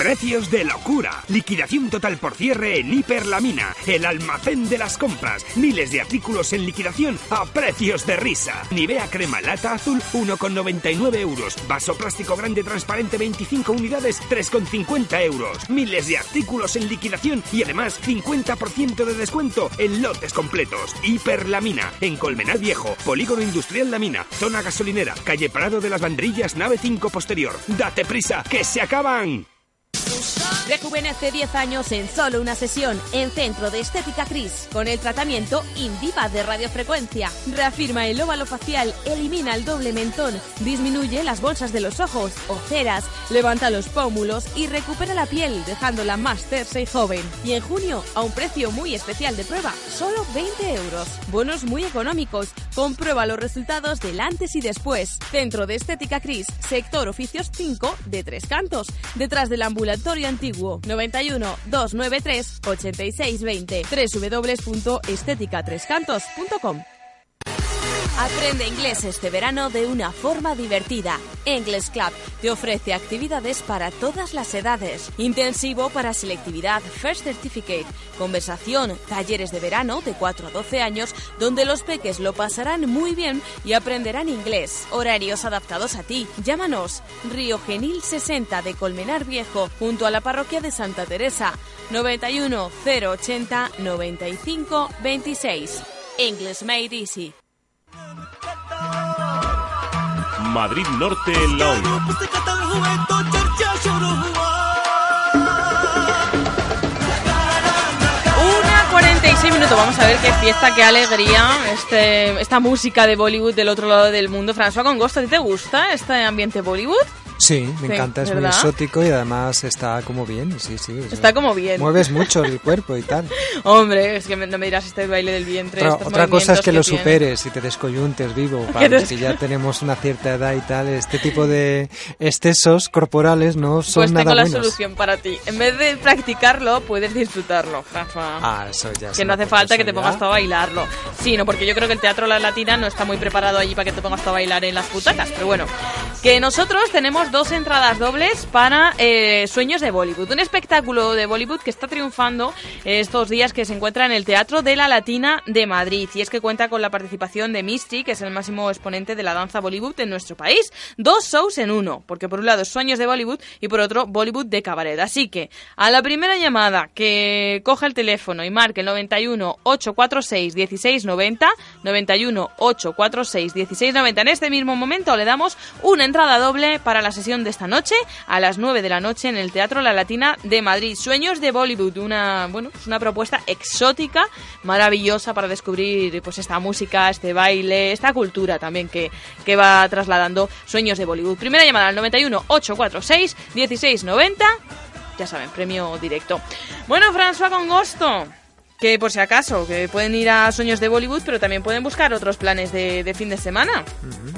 Precios de locura. Liquidación total por cierre en Hiperlamina, el almacén de las compras. Miles de artículos en liquidación a precios de risa. Nivea crema lata azul 1,99 euros. Vaso plástico grande transparente 25 unidades 3,50 euros. Miles de artículos en liquidación y además 50% de descuento en lotes completos. Hiperlamina en Colmenar Viejo, Polígono Industrial Lamina, zona gasolinera, calle Prado de las Bandrillas, nave 5 posterior. Date prisa, que se acaban. Rejuvenece 10 años en solo una sesión en Centro de Estética Cris con el tratamiento Indiva de radiofrecuencia. Reafirma el óvalo facial, elimina el doble mentón, disminuye las bolsas de los ojos, ojeras, levanta los pómulos y recupera la piel dejándola más tersa y joven. Y en junio, a un precio muy especial de prueba, solo 20 euros. Bonos muy económicos. Comprueba los resultados del antes y después. Centro de Estética Cris, sector oficios 5 de Tres Cantos, detrás del ambulatorio antiguo 91 293 8620 www.esteticatrescantos.com Aprende inglés este verano de una forma divertida. English Club te ofrece actividades para todas las edades. Intensivo para selectividad First Certificate, conversación, talleres de verano de 4 a 12 años donde los peques lo pasarán muy bien y aprenderán inglés. Horarios adaptados a ti. Llámanos Río Genil 60 de Colmenar Viejo junto a la parroquia de Santa Teresa 91 080 95 26. English Made Easy. Madrid Norte. Una 46 minutos. Vamos a ver qué fiesta, qué alegría. Este, esta música de Bollywood del otro lado del mundo. François Congosto, ¿a ti te gusta este ambiente Bollywood? Sí, me encanta, es muy exótico y además está como bien, sí, sí. Está como bien. Mueves mucho el cuerpo y tal. Hombre, es que no me dirás este baile del vientre. Otra, cosa es que, lo superes y te descoyuntes vivo, para que ya tenemos una cierta edad y tal. Este tipo de excesos corporales no son pues nada tengo la solución para ti. En vez de practicarlo, puedes disfrutarlo, Rafa. Ah, eso ya. Que no hace falta que te pongas a bailarlo. Sí, no, porque yo creo que el teatro La Latina no está muy preparado allí para que te pongas a bailar en las butacas, pero bueno. Que nosotros tenemos dos entradas dobles para eh, Sueños de Bollywood, un espectáculo de Bollywood que está triunfando estos días que se encuentra en el Teatro de la Latina de Madrid y es que cuenta con la participación de Misty, que es el máximo exponente de la danza Bollywood en nuestro país. Dos shows en uno, porque por un lado Sueños de Bollywood y por otro Bollywood de cabaret. Así que a la primera llamada que coja el teléfono y marque el 91 846 1690, 91 846 1690 en este mismo momento le damos una entrada doble para la sesión de esta noche a las 9 de la noche en el Teatro La Latina de Madrid. Sueños de Bollywood, una, bueno, es una propuesta exótica, maravillosa para descubrir pues esta música, este baile, esta cultura también que, que va trasladando Sueños de Bollywood. Primera llamada al 91 846 1690. Ya saben, premio directo. Bueno, François Congosto que por si acaso, que pueden ir a Sueños de Bollywood, pero también pueden buscar otros planes de, fin de semana.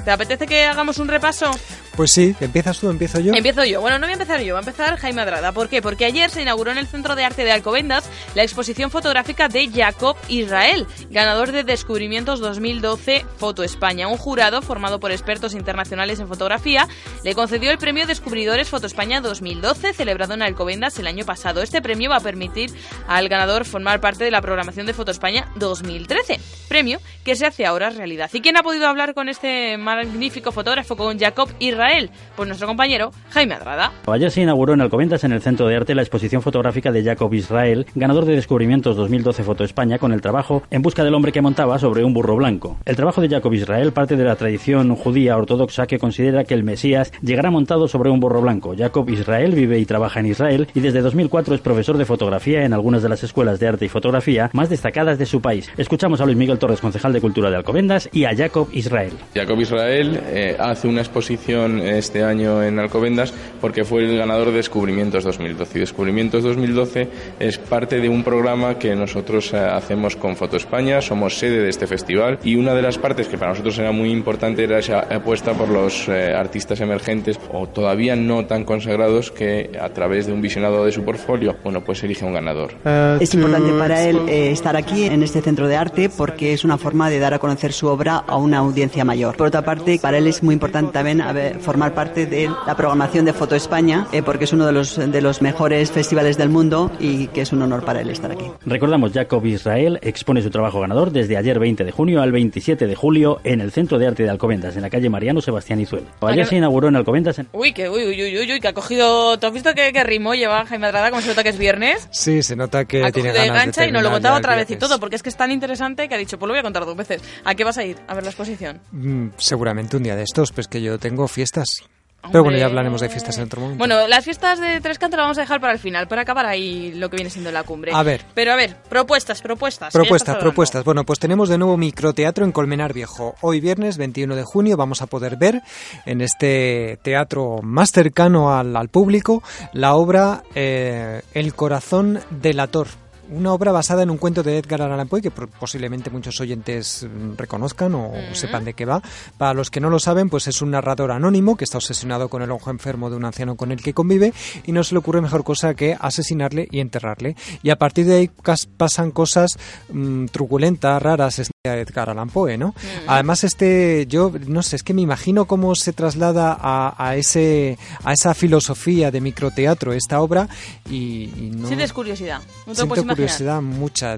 ¿Te apetece que hagamos un repaso? Pues sí, ¿empiezas tú? ¿Empiezo yo? Empiezo yo. Bueno, no voy a empezar yo, va a empezar Jaime Adrada. ¿Por qué? Porque ayer se inauguró en el Centro de Arte de Alcobendas la exposición fotográfica de Jacob Israel, ganador de Descubrimientos 2012 Foto España. Un jurado formado por expertos internacionales en fotografía le concedió el premio Descubridores Foto España 2012, celebrado en Alcobendas el año pasado. Este premio va a permitir al ganador formar parte de la programación de Foto España 2013, premio que se hace ahora realidad. ¿Y quién ha podido hablar con este magnífico fotógrafo, con Jacob Israel? Pues nuestro compañero Jaime Adrada. Ayer se inauguró en Alcobendas, en el Centro de Arte, la exposición fotográfica de Jacob Israel, ganador de Descubrimientos 2012 Foto España, con el trabajo En busca del hombre que montaba sobre un burro blanco. El trabajo de Jacob Israel parte de la tradición judía ortodoxa que considera que el Mesías llegará montado sobre un burro blanco. Jacob Israel vive y trabaja en Israel y desde 2004 es profesor de fotografía en algunas de las escuelas de arte y fotografía más destacadas de su país. Escuchamos a Luis Miguel Torres, concejal de Cultura de Alcobendas, y a Jacob Israel. Jacob Israel eh, hace una exposición este año en Alcobendas porque fue el ganador de Descubrimientos 2012. Y Descubrimientos 2012 es parte de un programa que nosotros eh, hacemos con Foto España, somos sede de este festival y una de las partes que para nosotros era muy importante era esa apuesta por los eh, artistas emergentes o todavía no tan consagrados que a través de un visionado de su portfolio, bueno, pues elige un ganador. Es importante para él eh, estar aquí en este centro de arte porque es una forma de dar a conocer su obra a una audiencia mayor. Por otra parte, para él es muy importante también haber, formar parte de la programación de Foto España, eh, porque es uno de los, de los mejores festivales del mundo y que es un honor para él estar aquí. Recordamos, Jacob Israel expone su trabajo ganador desde ayer 20 de junio al 27 de julio en el Centro de Arte de Alcobendas, en la calle Mariano Sebastián Izuel. Ayer se inauguró en Alcobendas. Uy, que, uy, uy, uy, uy, que ha cogido... ¿Tú has visto que, que ritmo lleva Jaime Adrada? como se nota que es viernes? Sí, se nota que ha tiene ganas de y nos lo contaba otra vez y todo, porque es que es tan interesante que ha dicho, pues lo voy a contar dos veces. ¿A qué vas a ir a ver la exposición? Mm, seguramente un día de estos, pues que yo tengo fiestas pero bueno, ya hablaremos de fiestas en otro momento. Bueno, las fiestas de Tres Cantos las vamos a dejar para el final, para acabar ahí lo que viene siendo la cumbre. A ver. Pero a ver, propuestas, propuestas. Propuestas, propuestas. Bueno, pues tenemos de nuevo microteatro en Colmenar Viejo. Hoy viernes 21 de junio vamos a poder ver en este teatro más cercano al, público la obra eh, El corazón del ator una obra basada en un cuento de Edgar Allan Poe que posiblemente muchos oyentes mm, reconozcan o sepan de qué va. Para los que no lo saben, pues es un narrador anónimo que está obsesionado con el ojo enfermo de un anciano con el que convive y no se le ocurre mejor cosa que asesinarle y enterrarle. Y a partir de ahí pasan cosas mm, truculentas, raras, Edgar Allan Poe, ¿no? Además este, yo no sé, es que me imagino cómo se traslada a, ese, a esa filosofía de microteatro esta obra y, no... Sientes curiosidad, no curiosidad mucha.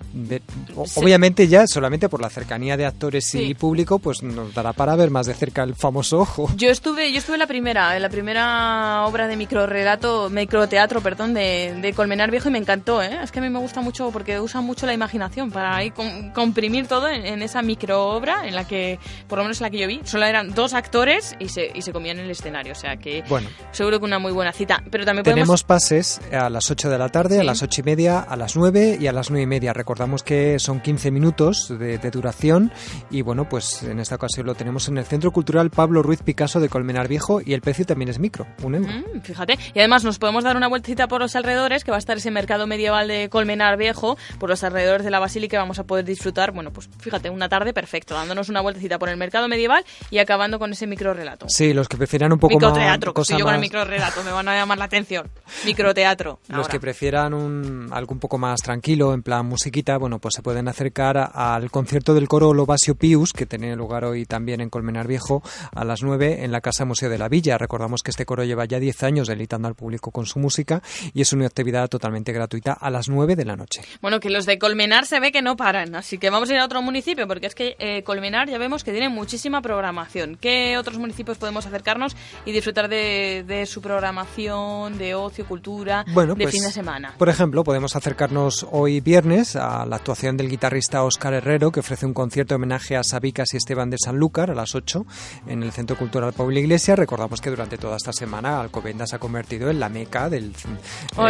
Obviamente ya solamente por la cercanía de actores y público, pues nos dará para ver más de cerca el famoso ojo. Yo estuve, yo estuve en la primera, en la primera obra de microrelato, microteatro, perdón, de, de Colmenar Viejo y me encantó, ¿eh? Es que a mí me gusta mucho porque usa mucho la imaginación para ahí comprimir todo en, esa micro obra en la que, por lo menos en la que yo vi, solo eran dos actores y se, y se comían en el escenario. O sea que bueno, seguro que una muy buena cita. Pero también Tenemos pases a las 8 de la tarde, a las 8 y media, a las 9 y a las 9 y media. Recordamos que son 15 minutos de, duración y bueno, pues en esta ocasión lo tenemos en el Centro Cultural Pablo Ruiz Picasso de Colmenar Viejo y el precio también es micro, un euro. Mm, fíjate, y además nos podemos dar una vueltecita por los alrededores, que va a estar ese mercado medieval de Colmenar Viejo, por los alrededores de la Basílica vamos a poder disfrutar, bueno, pues fíjate, una tarde perfecto, dándonos una vueltecita por el mercado medieval y acabando con ese micro relato. Sí, los que prefieran un poco microteatro, más... yo con el micro relato, me van a llamar la atención. Microteatro. Los que prefieran un, algo un poco más tranquilo, en plan musiquita, bueno, pues se pueden acercar al concierto del coro Lovasio Pius, que tiene lugar hoy también en Colmenar Viejo, a las 9 en la Casa Museo de la Villa. Recordamos que este coro lleva ya 10 años deleitando al público con su música y es una actividad totalmente gratuita a las 9 de la noche. Bueno, que los de Colmenar se ve que no paran, así que vamos a ir a otro municipio, porque es que eh, Colmenar ya vemos que tiene muchísima programación. ¿Qué otros municipios podemos acercarnos y disfrutar de, su programación, de ocio, cultura, de pues, fin de semana? Por ejemplo, podemos acercarnos hoy viernes a la actuación del guitarrista Oscar Herrero, que ofrece un concierto de homenaje a Sabicas y Esteban de Sanlúcar a las 8 en el Centro Cultural Pablo Iglesia. Recordamos que durante toda esta semana Alcobendas se ha convertido en la meca del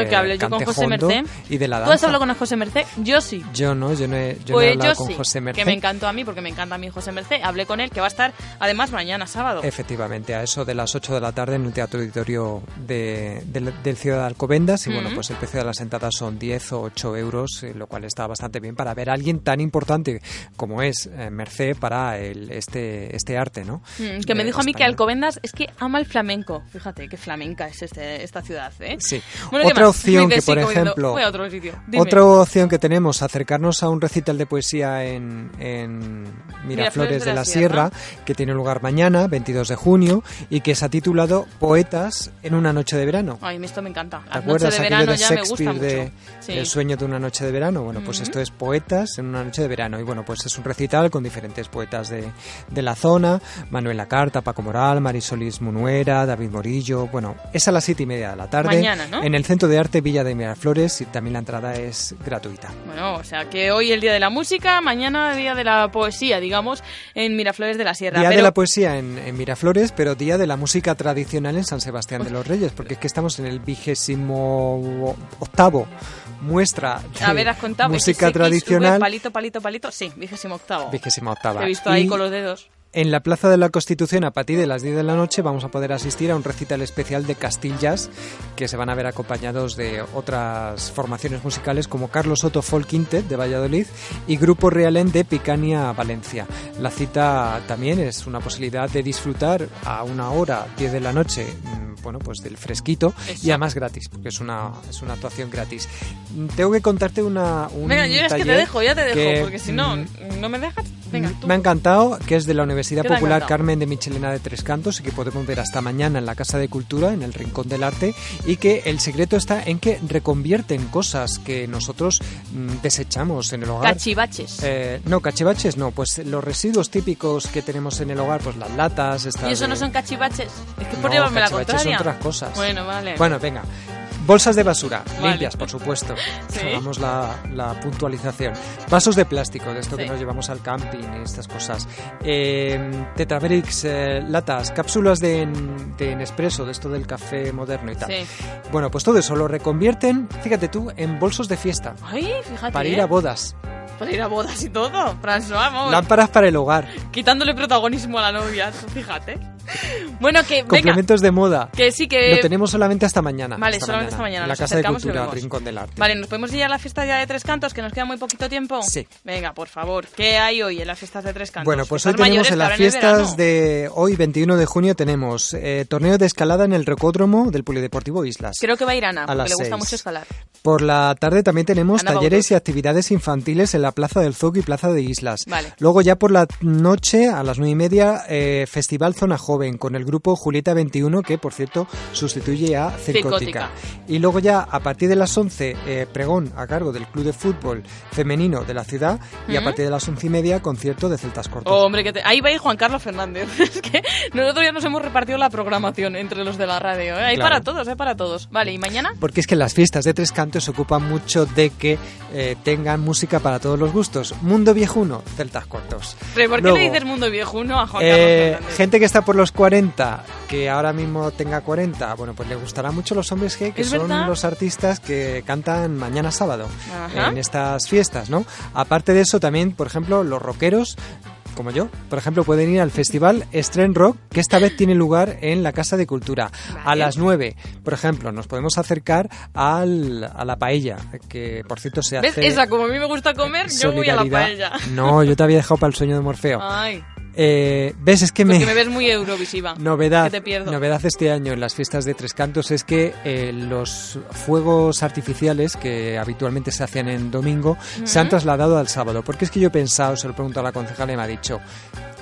que hable yo con José Merced. Y de la ¿Tú has hablado con José Merced? Yo sí. Yo no, yo no he, yo pues hablado con sí, José Merced. Encantó a mí, porque me encanta a mí José Merced. Hablé con él, que va a estar además mañana sábado. Efectivamente, a eso de las 8 de la tarde en un teatro auditorio de, del Ciudad de Alcobendas. Y bueno, pues el precio de las entradas son 10 o 8 euros, eh, lo cual está bastante bien para ver a alguien tan importante como es eh, Merced para el, este, este arte, ¿no? Mm, que me dijo a mí que Alcobendas es que ama el flamenco. Fíjate, qué flamenca es este, esta ciudad, ¿eh? Sí. otra opción que, por ejemplo, otra opción que tenemos, acercarnos a un recital de poesía en, en Miraflores, de, la, Sierra, que tiene lugar mañana, 22 de junio, y que se ha titulado Poetas en una noche de verano. Ay, esto me encanta. ¿Te acuerdas de verano de Shakespeare de El sueño de una noche de verano? Bueno, pues esto es Poetas en una noche de verano. Y bueno, pues es un recital con diferentes poetas de, de la zona, Manuel Lacarta, Paco Moral, Marisolis Munuera, David Morillo. Bueno, es a las siete y media de la tarde. Mañana, ¿no? En el Centro de Arte Villa de Miraflores y también la entrada es gratuita. Bueno, o sea que hoy el Día de la Música, mañana Día de la Poesía, digamos, en Miraflores de la Sierra. Día de la Poesía en, Miraflores, pero Día de la Música Tradicional en San Sebastián de los Reyes, porque es que estamos en el vigésimo octavo muestra de A ver, has contado, música tradicional. palito, palito, palito. Sí, vigésimo octavo. Vigésimo octava. Te he visto ahí con los dedos. En la Plaza de la Constitución, a partir de las 10 de la noche, vamos a poder asistir a un recital especial de Castillas, que se van a ver acompañados de otras formaciones musicales como Carlos Soto Folk Quintet de Valladolid y Grupo Realen de Picania, Valencia. La cita también es una posibilidad de disfrutar a una hora, 10 de la noche, mm, bueno, pues del fresquito y además gratis, porque es una, es una actuación gratis. Mm, tengo que contarte una. Un Venga, yo es que te dejo, ya te dejo, porque si no, mm, no me dejas. Venga, Me ha encantado que es de la Universidad Popular Carmen de Michelena de Tres Cantos y que podemos ver hasta mañana en la Casa de Cultura, en el Rincón del Arte, y que el secreto está en que reconvierten cosas que nosotros desechamos en el hogar. Cachivaches. Eh, no, cachivaches no, pues los residuos típicos que tenemos en el hogar, pues las latas. ¿Y eso no son cachivaches? Es que por llevarme la contraria. son otras cosas. Bueno, vale. Bueno, venga. Bolsas de basura, limpias, por supuesto. Hagamos la, puntualización. Vasos de plástico, de esto que nos llevamos al camping y estas cosas. Eh, eh, latas, cápsulas de, de Nespresso, de esto del café moderno y tal. Bueno, pues todo eso lo reconvierten, fíjate tú, en bolsos de fiesta. Ay, fíjate. Para ir a bodas. Para ir a bodas y todo, François, vamos. Lámparas para el hogar. Quitándole protagonismo a la novia, fíjate. Bueno, que Complementos de moda. Que sí, que... Lo tenemos solamente hasta mañana. Vale, solamente hasta mañana. En la Casa de Cultura, Rincón del Arte. Vale, ¿nos podemos ir a la fiesta ya de Tres Cantos, que nos queda muy poquito tiempo? Sí. Venga, por favor. ¿Qué hay hoy en las fiestas de Tres Cantos? Bueno, pues hoy tenemos en las fiestas de hoy, 21 de junio, tenemos eh, torneo de escalada en el Recódromo del Polideportivo Islas. Creo que va a ir Ana, porque le gusta mucho escalar. Por la tarde también tenemos talleres y actividades infantiles en la Plaza del Zoc y Plaza de Islas. Vale. Luego ya por la noche, a las nueve y media, eh, Festival Zona Joven con el grupo Julieta 21, que por cierto sustituye a Circótica. Y luego ya a partir de las 11, eh, pregón a cargo del Club de Fútbol Femenino de la ciudad. Y a partir de las once y media, concierto de Celtas Cortos. Oh, hombre, que ahí va a Juan Carlos Fernández. es que nosotros ya nos hemos repartido la programación entre los de la radio. ¿eh? Hay para todos, hay para todos. Vale, ¿y mañana? Porque es que las fiestas de Tres Cantos se ocupan mucho de que eh, tengan música para todos los gustos. Mundo viejuno, Celtas Cortos. ¿Pero por qué le dices mundo viejuno a Juan Carlos Fernández? Gente que está por los 40 que ahora mismo tenga 40, bueno, pues le gustará mucho los hombres G, que son los artistas que cantan mañana sábado en estas fiestas, ¿no? Aparte de eso, también, por ejemplo, los rockeros como yo, por ejemplo, pueden ir al festival Stren Rock, que esta vez tiene lugar en la Casa de Cultura. A las 9, por ejemplo, nos podemos acercar al, a la paella, que por cierto se hace... ¿Ves? Esa, como a mí me gusta comer, yo voy a la paella. No, yo te había dejado para el sueño de Morfeo. Ay. Eh, ¿Ves? Es que Porque me... me ves muy eurovisiva. Novedad, Que te pierdo. novedad este año en las fiestas de Tres Cantos es que eh, los fuegos artificiales que habitualmente se hacían en domingo se han trasladado al sábado. Porque es que yo he pensado, se lo he preguntado a la concejala y me ha dicho,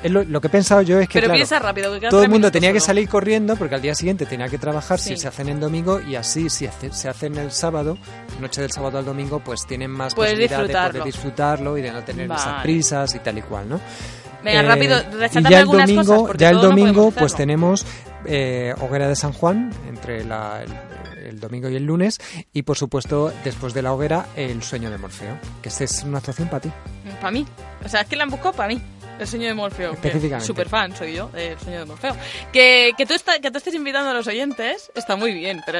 lo, lo que he pensado yo es que Pero claro, piensa rápido, que quedan todo el mundo tenía que salir corriendo porque al día siguiente tenía que trabajar Sí. si se hacen en domingo y así si hace- se hacen el sábado, noche del sábado al domingo, pues tienen más Puedes posibilidad de disfrutarlo. poder disfrutarlo y de no tener esas prisas y tal y cual, ¿no? Venga, Eh, rápido, y ya el domingo, cosas, porque ya el no domingo pues tenemos eh, hoguera de San Juan entre la- el, el domingo y el lunes y por supuesto después de la hoguera el sueño de Morfeo, que esta es una actuación para ti. Para mí. O sea, es que la han buscado para mí. El sueño de Morfeo. Específicamente. Super fan soy yo del sueño de Morfeo. Que, que, tú está- que tú estés invitando a los oyentes está muy bien, pero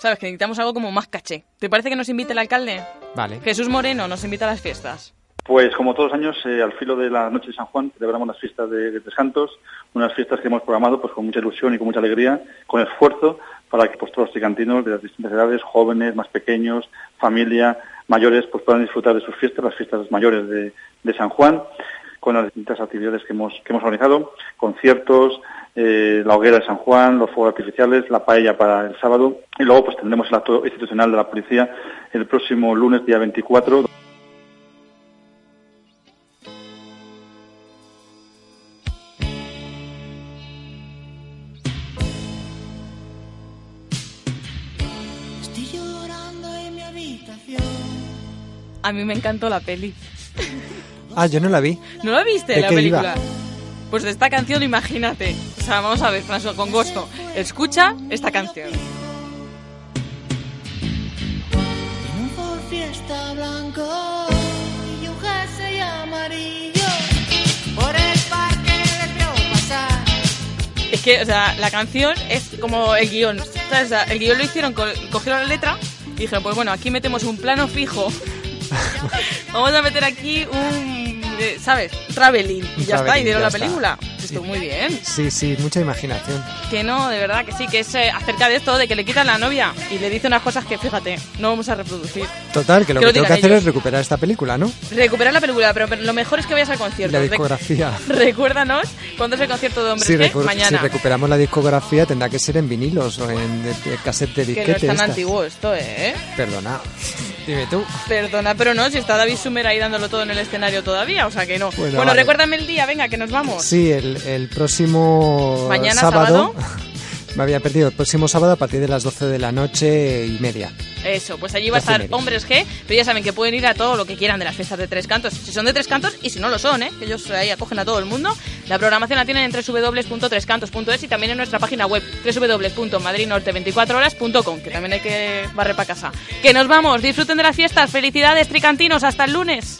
sabes que necesitamos algo como más caché. ¿Te parece que nos invite el alcalde? Vale. Jesús Moreno nos invita a las fiestas. Pues como todos los años, eh, al filo de la noche de San Juan, celebramos las fiestas de, de Tres Cantos, unas fiestas que hemos programado pues con mucha ilusión y con mucha alegría, con esfuerzo, para que pues, todos los tricantinos de las distintas edades, jóvenes, más pequeños, familia, mayores, pues puedan disfrutar de sus fiestas, las fiestas mayores de, San Juan, con las distintas actividades que hemos, que hemos organizado, conciertos, eh, la hoguera de San Juan, los fuegos artificiales, la paella para el sábado, y luego pues tendremos el acto institucional de la policía el próximo lunes, día 24. A mí me encantó la peli. Ah, yo no la vi. ¿No la viste ¿De la qué película? iba? Pues de esta canción, imagínate. O sea, vamos a ver, François, con gusto. Escucha esta canción. En un Ford Fiesta blanco y un jersey amarillo. Por el parque le veo pasar. Es que, o sea, la canción es como el guion. O sea, el guion lo hicieron, co- cogieron la letra y dijeron, pues bueno, aquí metemos un plano fijo. Vamos a meter aquí un, eh, ¿sabes? Traveling. Y ya está, y dieron la está. película. Estuvo muy bien. Sí, sí, mucha imaginación. Que no, de verdad que sí, que es eh, acerca de esto, de que le quitan la novia y le dice unas cosas que, fíjate, no vamos a reproducir. Total, que lo Que que, tengo que hacer ellos. es recuperar esta película, ¿no? Recuperar la película, pero, pero lo mejor es que vayas al concierto. La Re- discografía. Recuérdanos cuándo es el concierto de Hombres Si, G, recu- si mañana. recuperamos la discografía tendrá que ser en vinilos o en de cassette de que no disquete. es tan antiguo esto, ¿eh? Perdona. Dime tú. Perdona, pero no, si está David Sumer ahí dándolo todo en el escenario todavía, o sea que no. Bueno, Bueno, vale. recuérdame el día, venga, que nos vamos. Sí, el, el próximo Mañana, sábado. Me había perdido. El próximo sábado a partir de las 12 de la noche y media. Eso, pues allí va a estar. Hombres G, pero ya saben que pueden ir a todo lo que quieran de las fiestas de Tres Cantos, si son de Tres Cantos y si no lo son, ¿eh? que ellos ahí acogen a todo el mundo. La programación la tienen en www.trescantos.es y también en nuestra página web www.madridnorte24horas.com, que también hay que barrer para casa. Que nos vamos, disfruten de las fiestas, felicidades tricantinos, hasta el lunes.